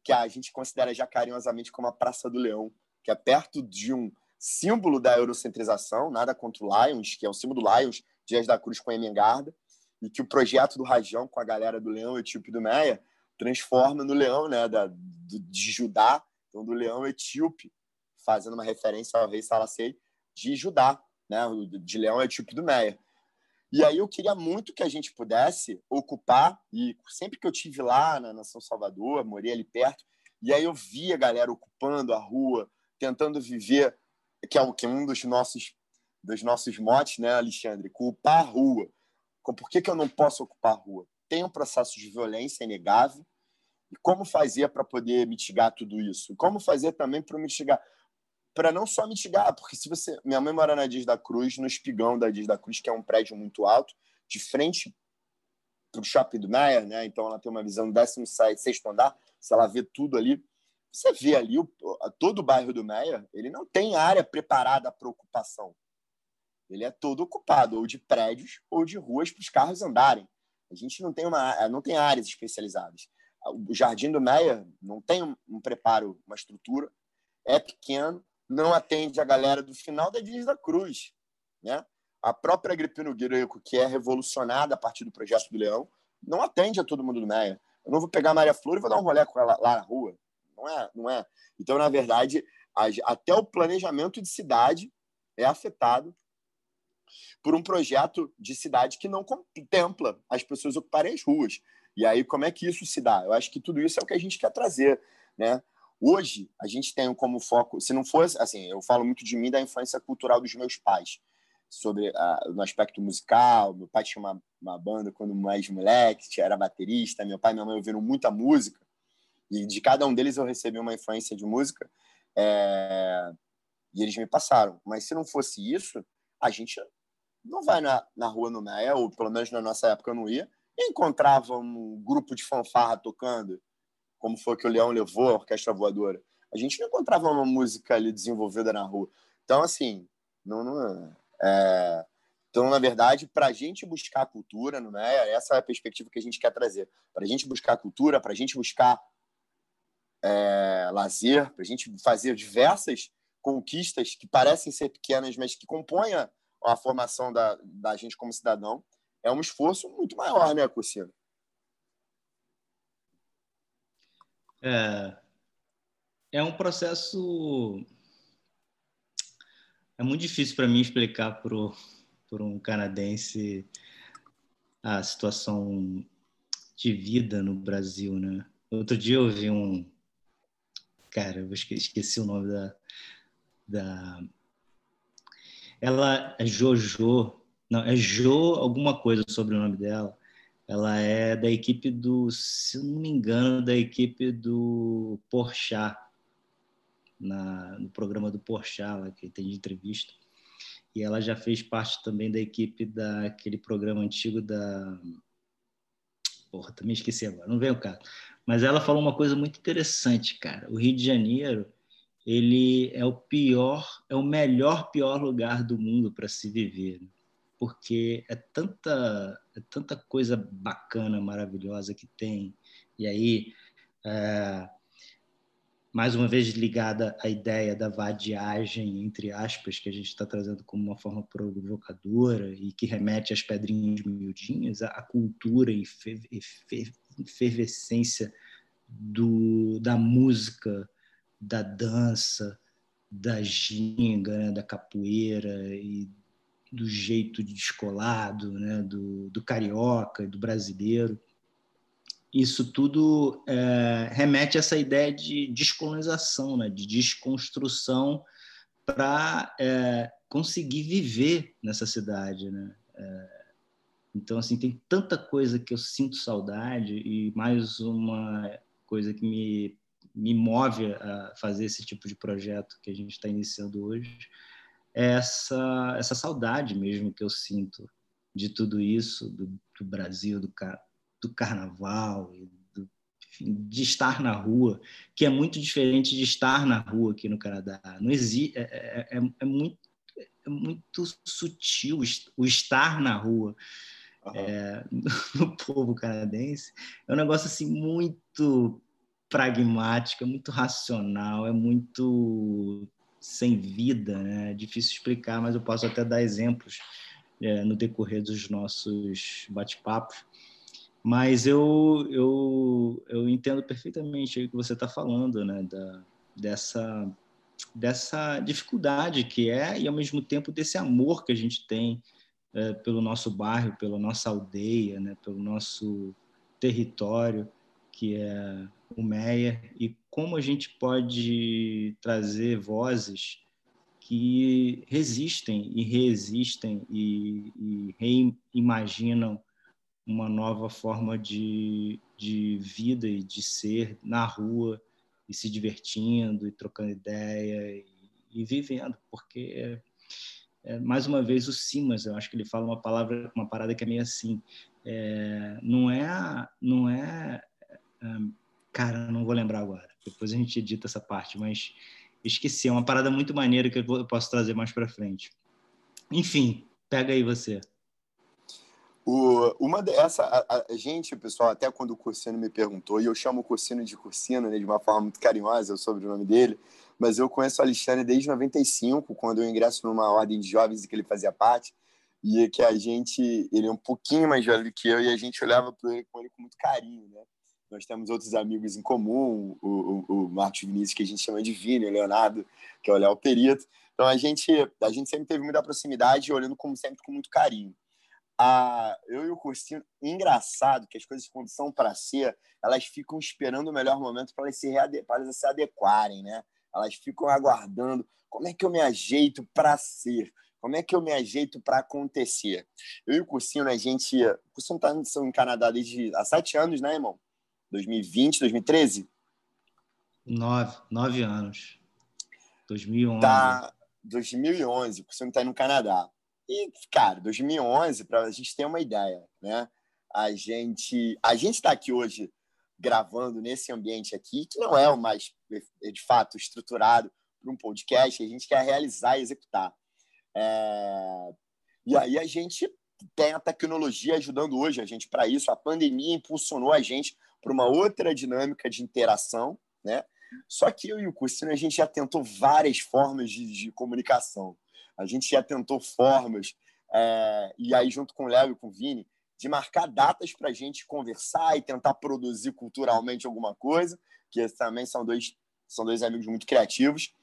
que a gente considera já carinhosamente como a Praça do Leão, que é perto de um símbolo da eurocentrização, nada contra o Lions, que é o símbolo do Lions, Dias da Cruz com a Emengarda, e que o projeto do Rajão com a galera do Leão Etíope do Meia transforma no Leão né, da, de Judá, então do Leão Etíope, fazendo uma referência ao rei Salacei de Judá, né, de Leão Etíope do Meia. E aí eu queria muito que a gente pudesse ocupar, e sempre que eu tive lá na, São Salvador, morei ali perto, e aí eu via a galera ocupando a rua, tentando viver, que é, que é um dos nossos, dos nossos motes, né, Alexandre? Ocupar a rua. Por que, que eu não posso ocupar a rua? Tem um processo de violência inegável, e como fazer para poder mitigar tudo isso? Como fazer também para mitigar? Para não só mitigar, porque se você. Minha mãe mora na Dias da Cruz, no espigão da Dias da Cruz, que é um prédio muito alto, de frente para o shopping do Meyer, né? Então ela tem uma visão do 16 andar, se ela vê tudo ali. Você vê ali o, todo o bairro do Meyer, ele não tem área preparada para ocupação. Ele é todo ocupado, ou de prédios ou de ruas para os carros andarem. A gente não tem, uma, não tem áreas especializadas. O Jardim do Meyer não tem um preparo, uma estrutura, é pequeno, não atende a galera do final da Dias da Cruz. Né? A própria Agripino Greco, que é revolucionada a partir do projeto do Leão, não atende a todo mundo do Meia. Eu não vou pegar a Maria Flor e vou dar um rolê com ela lá na rua. Não é, não é. Então, na verdade, até o planejamento de cidade é afetado por um projeto de cidade que não contempla as pessoas ocuparem as ruas. E aí, como é que isso se dá? Eu acho que tudo isso é o que a gente quer trazer. Né? Hoje, a gente tem como foco, se não fosse, assim, eu falo muito de mim, da influência cultural dos meus pais, sobre a, no aspecto musical. Meu pai tinha uma, uma banda quando mais moleque, era baterista, meu pai e minha mãe ouviram muita música, e de cada um deles eu recebi uma influência de música, é, e eles me passaram. Mas se não fosse isso, a gente não vai na, na rua no Meia, ou pelo menos na nossa época eu não ia, encontrava um grupo de fanfarra tocando como foi que o Leão levou a Orquestra Voadora. A gente não encontrava uma música ali desenvolvida na rua. Então, assim, não, não é... então, na verdade, para a gente buscar a cultura, não é? essa é a perspectiva que a gente quer trazer. Para a gente buscar a cultura, para a gente buscar é, lazer, para a gente fazer diversas conquistas que parecem ser pequenas, mas que compõem a, a formação da, da gente como cidadão, é um esforço muito maior, né, Cursino? É, é um processo. É muito difícil para mim explicar para um canadense a situação de vida no Brasil, né? Outro dia eu vi um. Cara, eu esqueci o nome da. da... Ela é Jojo. Não, é Jo alguma coisa sobre o nome dela ela é da equipe do, se não me engano, da equipe do Porchat, na, no programa do Porchat, lá, que tem de entrevista. E ela já fez parte também da equipe daquele programa antigo da. Porra, também esqueci agora, não vem o caso. Mas ela falou uma coisa muito interessante, cara. O Rio de Janeiro, ele é o pior, é o melhor pior lugar do mundo para se viver. Né? Porque é tanta, é tanta coisa bacana, maravilhosa que tem. E aí, é, mais uma vez ligada à ideia da vadiagem, entre aspas, que a gente está trazendo como uma forma provocadora e que remete às pedrinhas miudinhas, a, cultura e efervescência do, da música, da dança, da ginga, né, da capoeira e do jeito descolado, né, do, do carioca, do brasileiro. Isso tudo é, remete a essa ideia de descolonização, né, de desconstrução para é, conseguir viver nessa cidade. Né? É, então, assim, tem tanta coisa que eu sinto saudade e mais uma coisa que me, me move a fazer esse tipo de projeto que a gente está iniciando hoje, essa, essa saudade mesmo que eu sinto de tudo isso, do, do Brasil, do, do carnaval, do, enfim, de estar na rua, que é muito diferente de estar na rua aqui no Canadá. Não existe, é, é, é, é muito, é muito sutil o estar na rua. Uhum. É, no povo canadense é um negócio assim muito pragmático, é muito racional, é muito sem vida, né? É difícil explicar, mas eu posso até dar exemplos é, no decorrer dos nossos bate-papos. Mas eu, eu, eu entendo perfeitamente o que você está falando, né? Da, dessa, dessa dificuldade que é e, ao mesmo tempo, desse amor que a gente tem é, pelo nosso bairro, pela nossa aldeia, né? pelo nosso território, que é o Meia, e como a gente pode trazer vozes que resistem e resistem e, e reimaginam uma nova forma de, de vida e de ser na rua e se divertindo e trocando ideia e, e vivendo, porque é, é, mais uma vez o Simas, eu acho que ele fala uma palavra, uma parada que é meio assim, é, não é, não é, cara, não vou lembrar agora. Depois a gente edita essa parte, mas esqueci, é uma parada muito maneira que eu posso trazer mais para frente. Enfim, pega aí você. O, uma dessa, a, a, gente, pessoal, até quando o Cursino me perguntou, e eu chamo o Cursino de Cursino, né, de uma forma muito carinhosa, é o sobrenome dele, mas eu conheço o Alexandre desde 95, quando eu ingresso numa ordem de jovens que ele fazia parte, e que a gente, ele é um pouquinho mais velho do que eu, e a gente olhava para ele com ele com muito carinho, né? Nós temos outros amigos em comum, o, o, o Marcos Vinícius, que a gente chama de Vini, o Leonardo, que é o Léo Perito. Então, a gente, a gente sempre teve muita proximidade, olhando como sempre com muito carinho. A, eu e o Cursinho, engraçado que as coisas, quando são para ser, elas ficam esperando o melhor momento para elas, se elas se adequarem, né? Elas ficam aguardando como é que eu me ajeito para ser, como é que eu me ajeito para acontecer. Eu e o Cursinho, né, a gente. O Cursinho está em Canadá desde há sete anos, né, irmão? 2020, 2013? Nove, nove anos. 2011. Tá, 2011, você não está no Canadá. E, cara, 2011, para a gente ter uma ideia, né? A gente a gente está aqui hoje gravando nesse ambiente aqui, que não é o mais, de fato, estruturado para um podcast, a gente quer realizar e executar. É... E aí a gente tem a tecnologia ajudando hoje a gente para isso. A pandemia impulsionou a gente para uma outra dinâmica de interação, né? Só que eu e o Cursino, a gente já tentou várias formas de, de comunicação. A gente já tentou formas, é, e aí junto com o Léo e com o Vini, de marcar datas para a gente conversar e tentar produzir culturalmente alguma coisa, que também são dois, são dois amigos muito criativos.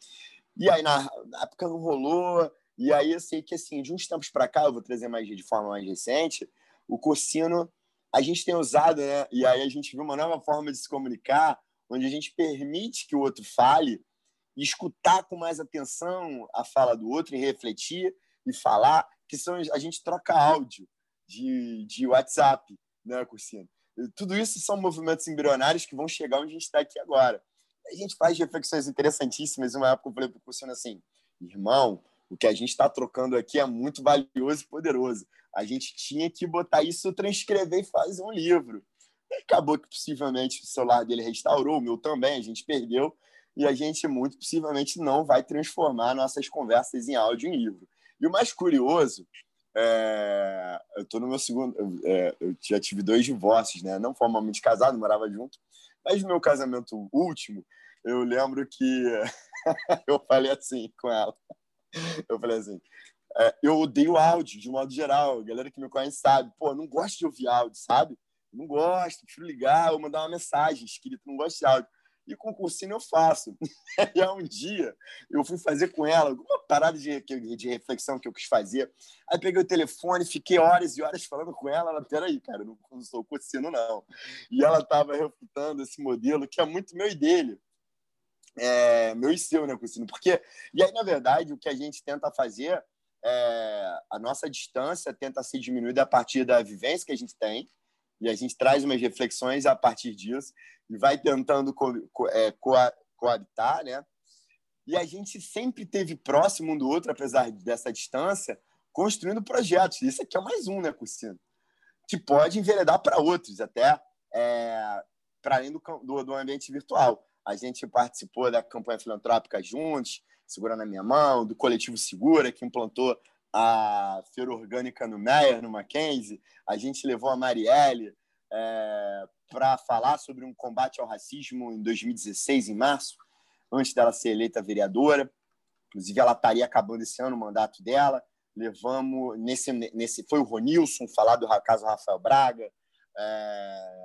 E aí na, na época não rolou, e aí eu sei que assim, de uns tempos para cá, eu vou trazer mais de forma mais recente, o Cursino a gente tem usado, né? E aí a gente viu uma nova forma de se comunicar, onde a gente permite que o outro fale e escutar com mais atenção a fala do outro e refletir e falar, que são a gente troca áudio de, de WhatsApp, né, Cursino? Tudo isso são movimentos embrionários que vão chegar onde a gente está aqui agora. A gente faz reflexões interessantíssimas. Uma época eu falei para o Cursino assim, irmão, o que a gente está trocando aqui é muito valioso e poderoso. A gente tinha que botar isso, transcrever e fazer um livro. E acabou que possivelmente o celular dele restaurou, o meu também, a gente perdeu, e a gente muito possivelmente não vai transformar nossas conversas em áudio em livro. E o mais curioso, é... eu estou no meu segundo, é... eu já tive dois divórcios, né? não formalmente casado, morava junto, mas no meu casamento último, eu lembro que eu falei assim com ela. Eu falei assim, é, eu odeio áudio, de modo geral. A galera que me conhece sabe. Pô, não gosto de ouvir áudio, sabe? Não gosto, prefiro ligar ou mandar uma mensagem escrita, não gosto de áudio. E com cursinho eu faço. e há um dia eu fui fazer com ela alguma parada de, de reflexão que eu quis fazer. Aí peguei o telefone, fiquei horas e horas falando com ela. Ela, peraí, cara, eu não sou cursinho, não. E ela estava refutando esse modelo que é muito meu e dele é, meu e seu, né, Cristina? Porque, e aí, na verdade, o que a gente tenta fazer, é, a nossa distância tenta ser diminuída a partir da vivência que a gente tem, e a gente traz umas reflexões a partir disso, e vai tentando co, co, é, co, coabitar, né? e a gente sempre teve próximo um do outro, apesar dessa distância, construindo projetos. Isso aqui é mais um, né, Cursino? Que pode enveredar para outros, até é, para além do, do, do, ambiente virtual. A gente participou da campanha filantrópica Juntos, Segurando a Minha Mão, do Coletivo Segura, que implantou a feira orgânica no Meyer, no Mackenzie. A gente levou a Marielle é, para falar sobre um combate ao racismo em 2016, em março antes dela ser eleita vereadora. Inclusive, ela estaria acabando esse ano o mandato dela. Levamos nesse, nesse foi o Ronilson falar do caso Rafael Braga, é,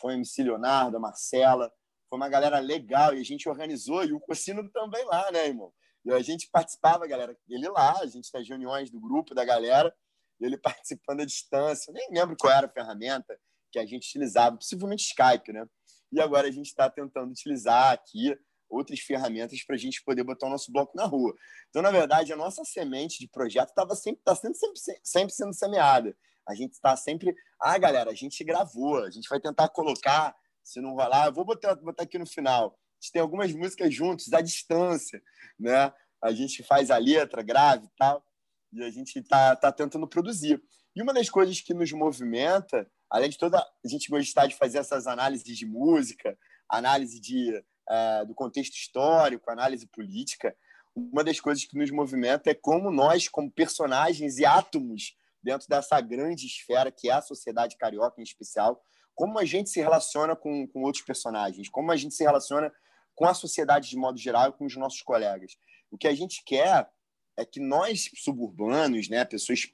foi o MC Leonardo, a Marcela, foi uma galera legal e a gente organizou e o Cocino também lá, né, irmão? E a gente participava, galera, ele lá, a gente nas reuniões do grupo da galera, ele participando à distância, nem lembro qual era a ferramenta que a gente utilizava, possivelmente Skype, né? E agora a gente está tentando utilizar aqui outras ferramentas para a gente poder botar o nosso bloco na rua. Então, na verdade, a nossa semente de projeto estava sempre, está sendo sempre, sempre sendo semeada. A gente está sempre, ah, galera, a gente gravou, a gente vai tentar colocar, se não rolar, eu vou botar, botar aqui no final. A gente tem algumas músicas juntos, à distância, né? A gente faz a letra grave e tal, e a gente está tá tentando produzir. E uma das coisas que nos movimenta, além de toda a gente gostar de fazer essas análises de música, análise de é, do contexto histórico, análise política, uma das coisas que nos movimenta é como nós, como personagens e átomos dentro dessa grande esfera que é a sociedade carioca em especial, como a gente se relaciona com, com outros personagens, como a gente se relaciona com a sociedade de modo geral e com os nossos colegas. O que a gente quer é que nós, suburbanos, né, pessoas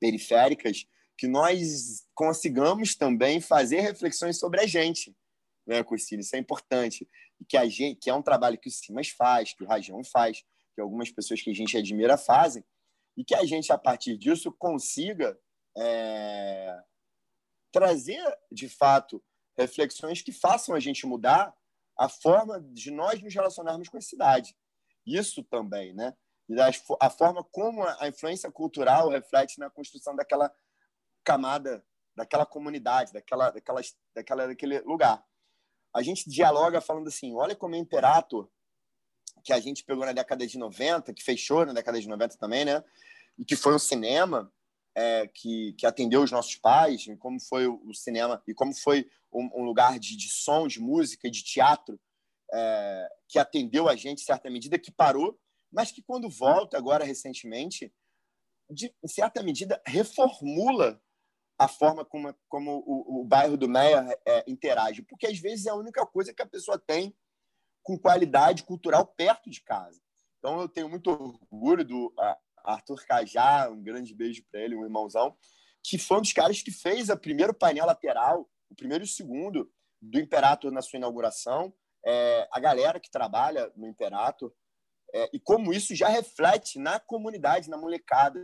periféricas, que nós consigamos também fazer reflexões sobre a gente, né, Cursino? Isso é importante e que a gente, que é um trabalho que o Simas faz, que o Rajão faz, que algumas pessoas que a gente admira fazem, e que a gente, a partir disso, consiga é, trazer, de fato, reflexões que façam a gente mudar a forma de nós nos relacionarmos com a cidade. Isso também, né? E a forma como a influência cultural reflete na construção daquela camada, daquela comunidade, daquela, daquela, daquela, daquele lugar a gente dialoga falando assim: olha como é Imperator, que a gente pegou na década de 90, que fechou na década de 90 também, né? E que foi um cinema é, que, que atendeu os nossos pais, e como foi o, cinema, e como foi um, um lugar de, de, som, de música, de teatro, é, que atendeu a gente em certa medida, que parou, mas que quando volta agora recentemente, de, em certa medida, reformula a forma como, como o, o bairro do Meia é, interage, porque às vezes é a única coisa que a pessoa tem com qualidade cultural perto de casa. Então eu tenho muito orgulho do Arthur Cajá, um grande beijo para ele, um irmãozão, que foi um dos caras que fez o primeiro painel lateral, o primeiro e o segundo do Imperator na sua inauguração. É, a galera que trabalha no Imperator é, e como isso já reflete na comunidade, na molecada.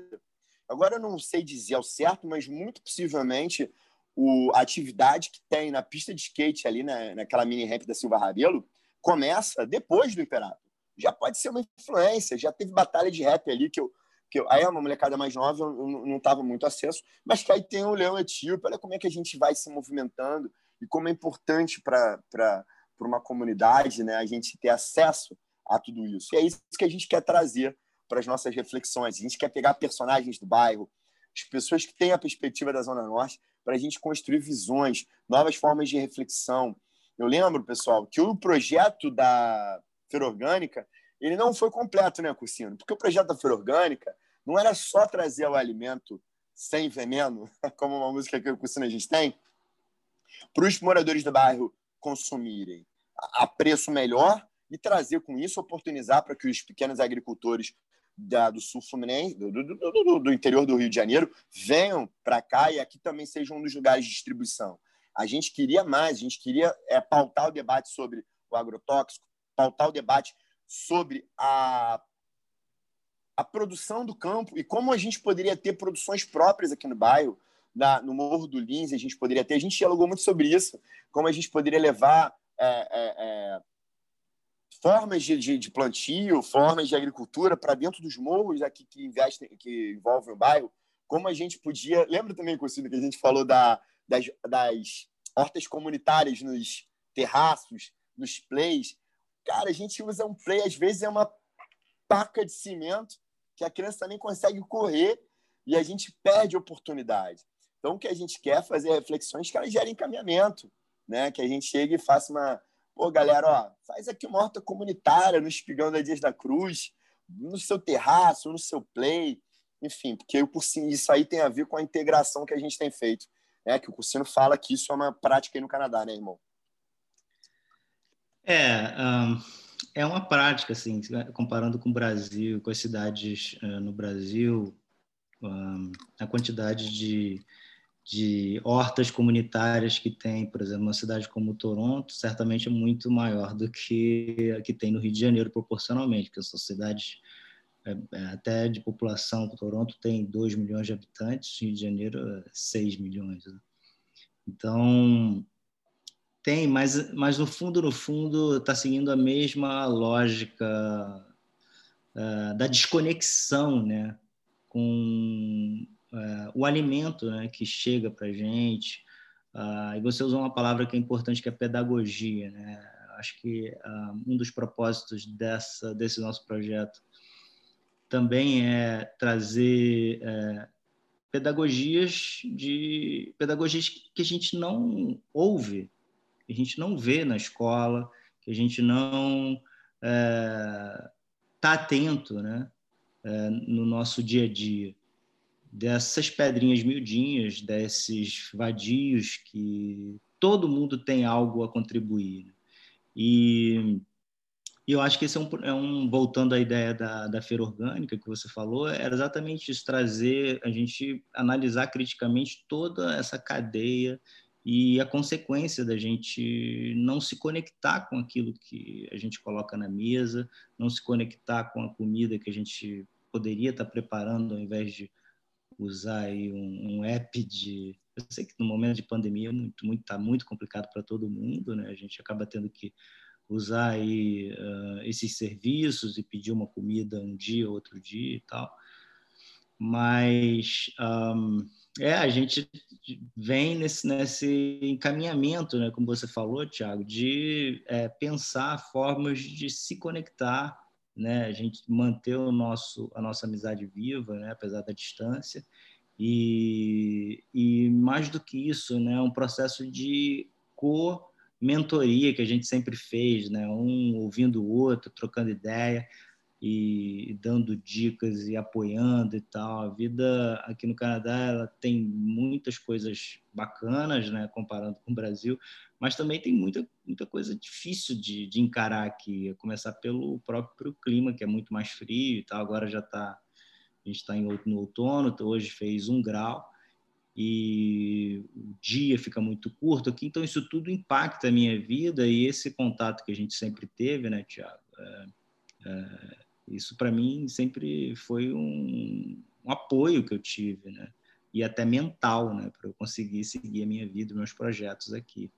Agora eu não sei dizer ao certo, mas muito possivelmente o, a atividade que tem na pista de skate ali, na, naquela mini ramp da Silva Rabelo, começa depois do Imperator. Já pode ser uma influência, já teve batalha de rap ali que eu. Que aí é uma molecada mais nova, eu não estava muito acesso, mas que aí tem o Leão Etíope, olha como é que a gente vai se movimentando e como é importante para uma comunidade né, a gente ter acesso a tudo isso. E é isso que a gente quer trazer para as nossas reflexões. A gente quer pegar personagens do bairro, as pessoas que têm a perspectiva da Zona Norte, para a gente construir visões, novas formas de reflexão. Eu lembro, pessoal, que o projeto da Feira Orgânica ele não foi completo, né, Cursino? Porque o projeto da Feira Orgânica não era só trazer o alimento sem veneno, como uma música que o Cursino a gente tem, para os moradores do bairro consumirem a preço melhor e trazer com isso, oportunizar para que os pequenos agricultores da, do sul fluminense, do, do, do, do, interior do Rio de Janeiro, venham para cá e aqui também seja um dos lugares de distribuição. A gente queria mais, a gente queria é, pautar o debate sobre o agrotóxico, pautar o debate sobre a, a produção do campo e como a gente poderia ter produções próprias aqui no bairro, na, no Morro do Lins, a gente poderia ter. A gente dialogou muito sobre isso, como a gente poderia levar é, é, é formas de, de, de, plantio, formas de agricultura para dentro dos morros aqui que investem, que envolvem o bairro, como a gente podia. Lembra também, Cocina, que a gente falou da, das, das hortas comunitárias nos terraços, nos plays? Cara, a gente usa um play, às vezes é uma paca de cimento que a criança nem consegue correr e a gente perde oportunidade. Então, o que a gente quer é fazer reflexões que elas gerem encaminhamento, né? que a gente chegue e faça uma. Pô, galera, ó, faz aqui uma horta comunitária no Espigão da Dias da Cruz, no seu terraço, no seu play, enfim, porque o cursinho, isso aí tem a ver com a integração que a gente tem feito. Né? Que o Cursino fala que isso é uma prática aí no Canadá, né, irmão? É, um, é uma prática, assim, comparando com o Brasil, com as cidades uh, no Brasil, um, a quantidade de, de hortas comunitárias que tem, por exemplo, uma cidade como Toronto, certamente é muito maior do que a que tem no Rio de Janeiro, proporcionalmente, porque são cidades é, é, até de população, Toronto tem 2 milhões de habitantes, Rio de Janeiro 6 milhões. Né? Então, tem, mas, mas no fundo, no fundo, está seguindo a mesma lógica uh, da desconexão né, com uh, o alimento né, que chega para a gente. Uh, e você usou uma palavra que é importante, que é pedagogia. Né? Acho que um dos propósitos dessa, desse nosso projeto também é trazer é, pedagogias de pedagogias que a gente não ouve que a gente não vê na escola, que a gente não está é, tá atento né, é, no nosso dia a dia. Dessas pedrinhas miudinhas, desses vadios que todo mundo tem algo a contribuir. Né? E, e eu acho que esse é um, é um, voltando à ideia da, da feira orgânica que você falou, era exatamente isso, trazer, a gente analisar criticamente toda essa cadeia e a consequência da gente não se conectar com aquilo que a gente coloca na mesa, não se conectar com a comida que a gente poderia estar preparando ao invés de usar aí um, um app de eu sei que no momento de pandemia muito muito tá muito complicado para todo mundo né? A gente acaba tendo que usar aí uh, esses serviços e pedir uma comida um dia outro dia e tal. Mas um, é, a gente vem nesse, nesse encaminhamento, né, como você falou, Tiago, de é, pensar formas de se conectar, né, a gente manter o nosso, a nossa amizade viva, né, apesar da distância, e, e mais do que isso, né, um processo de co-mentoria que a gente sempre fez, né, um ouvindo o outro, trocando ideia, e dando dicas e apoiando e tal. A vida aqui no Canadá ela tem muitas coisas bacanas, né, comparando com o Brasil, mas também tem muita, muita coisa difícil de, de encarar aqui, a começar pelo próprio clima, que é muito mais frio e tal. Agora já está, a gente está no outono, então hoje fez um grau e o dia fica muito curto aqui, então isso tudo impacta a minha vida e esse contato que a gente sempre teve, né, Tiago? É, é, isso para mim sempre foi um, um, apoio que eu tive, né? E até mental, né? Para eu conseguir seguir a minha vida, meus projetos aqui.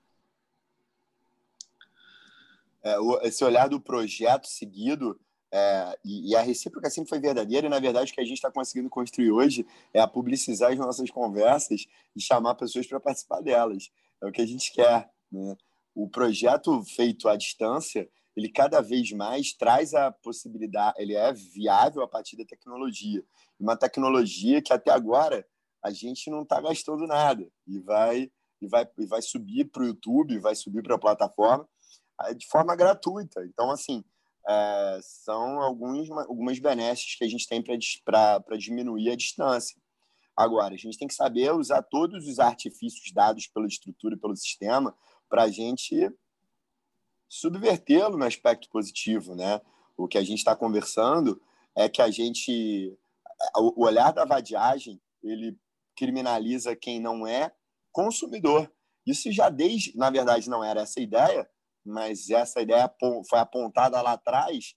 É, esse olhar do projeto seguido é, e, e, a recíproca sempre foi verdadeira, e na verdade o que a gente está conseguindo construir hoje é a publicizar as nossas conversas e chamar pessoas para participar delas. É o que a gente quer. Né? O projeto feito à distância ele cada vez mais traz a possibilidade, ele é viável a partir da tecnologia. Uma tecnologia que até agora a gente não está gastando nada e vai e vai e vai subir para o YouTube, vai subir para a plataforma de forma gratuita. Então, assim, é, são alguns, algumas benesses que a gente tem para diminuir a distância. Agora, a gente tem que saber usar todos os artifícios dados pela estrutura e pelo sistema para a gente subvertê-lo no aspecto positivo, né? O que a gente está conversando é que a gente, o olhar da vadiagem, ele criminaliza quem não é consumidor. Isso já desde, na verdade, não era essa ideia, mas essa ideia foi apontada lá atrás.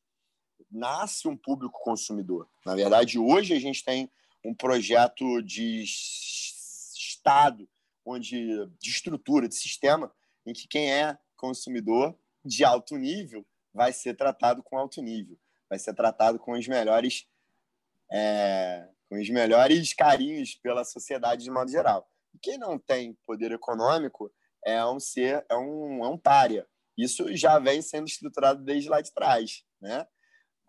Nasce um público consumidor. Na verdade, hoje a gente tem um projeto de Estado, onde de estrutura, de sistema, em que quem é consumidor de alto nível vai ser tratado com alto nível, vai ser tratado com os melhores é, com os melhores carinhos pela sociedade de modo geral. Quem não tem poder econômico é um ser é um, é um pária. Isso já vem sendo estruturado desde lá de trás, né?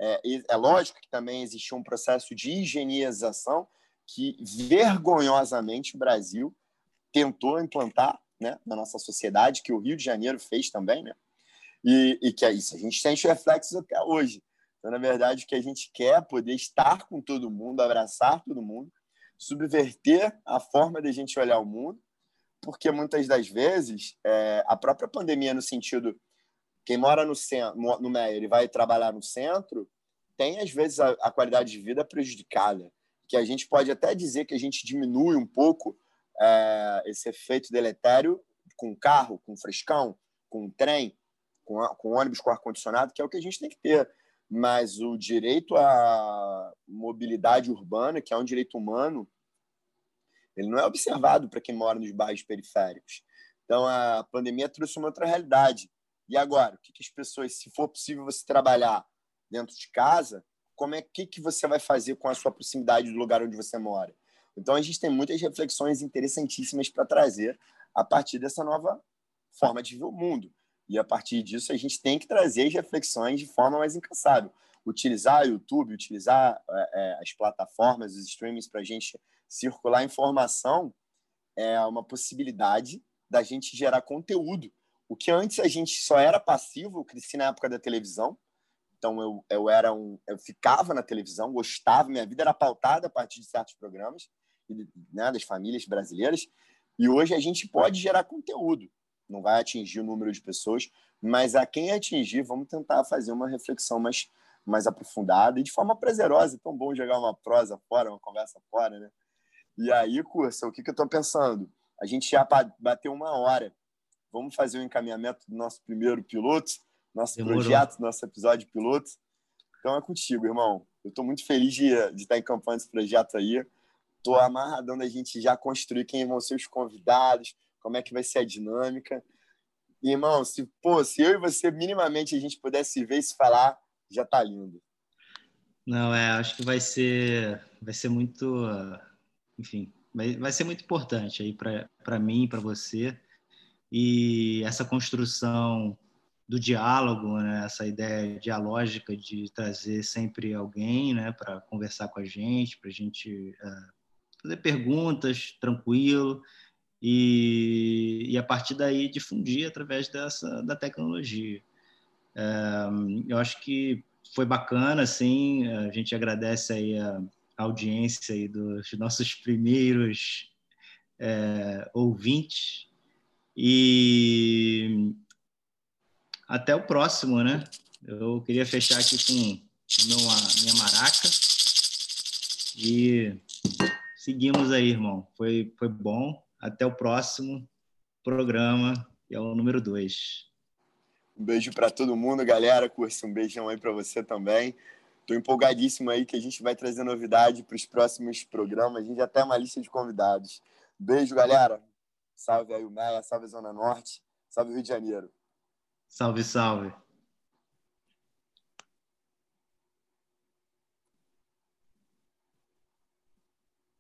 É, é lógico que também existiu um processo de higienização que, vergonhosamente, o Brasil tentou implantar né, na nossa sociedade, que o Rio de Janeiro fez também, né? E, e que é isso, a gente sente reflexos até hoje. Então, na verdade, o que a gente quer é poder estar com todo mundo, abraçar todo mundo, subverter a forma de a gente olhar o mundo, porque muitas das vezes é, a própria pandemia, no sentido, quem mora no, centro, no Meyer e vai trabalhar no centro, tem às vezes a, a qualidade de vida prejudicada, que a gente pode até dizer que a gente diminui um pouco é, esse efeito deletério com carro, com frescão, com trem, com, com ônibus com ar-condicionado, que é o que a gente tem que ter. Mas o direito à mobilidade urbana, que é um direito humano, ele não é observado para quem mora nos bairros periféricos. Então, a pandemia trouxe uma outra realidade. E agora, o que, que as pessoas, se for possível você trabalhar dentro de casa, como é que, que você vai fazer com a sua proximidade do lugar onde você mora? Então, a gente tem muitas reflexões interessantíssimas para trazer a partir dessa nova forma de ver o mundo. E a partir disso, a gente tem que trazer as reflexões de forma mais incansável. Utilizar o YouTube, utilizar é, é as plataformas, os streamings para a gente circular informação é uma possibilidade da gente gerar conteúdo. O que antes a gente só era passivo, eu cresci na época da televisão, então eu, eu era um, eu ficava na televisão, gostava, minha vida era pautada a partir de certos programas né, das famílias brasileiras. E hoje a gente pode gerar conteúdo. Não vai atingir o número de pessoas, mas a quem atingir, vamos tentar fazer uma reflexão mais, mais aprofundada e de forma prazerosa. É tão bom jogar uma prosa fora, uma conversa fora, né? E aí, cursa, o que, que eu estou pensando? A gente já bateu uma hora. Vamos fazer o um encaminhamento do nosso primeiro piloto, nosso Demorou. projeto, nosso episódio piloto. Então é contigo, irmão. Eu estou muito feliz de, de estar encampando esse projeto aí. Tô amarradão da gente já construir quem vão ser os convidados, como é que vai ser a dinâmica. Irmão, se, pô, se eu e você minimamente a gente pudesse ver e se falar, já tá lindo. Não, é, acho que vai ser, vai ser muito, enfim, vai, vai ser muito importante aí para mim, para você. E essa construção do diálogo, né? essa ideia dialógica de trazer sempre alguém né? para conversar com a gente, para a gente uh, fazer perguntas tranquilo e, e a partir daí difundir através dessa da tecnologia. É, eu acho que foi bacana, assim, a gente agradece aí a, audiência aí dos nossos primeiros é, ouvintes e até o próximo, né? Eu queria fechar aqui com minha, minha maraca e seguimos aí, irmão. Foi, foi bom. Até o próximo programa, que é o número 2. Um beijo para todo mundo, galera. Curso, um beijão aí para você também. Estou empolgadíssimo aí que a gente vai trazer novidade para os próximos programas. A gente já tem uma lista de convidados. Beijo, galera. Salve aí o Meia, salve Zona Norte, salve Rio de Janeiro. Salve, salve.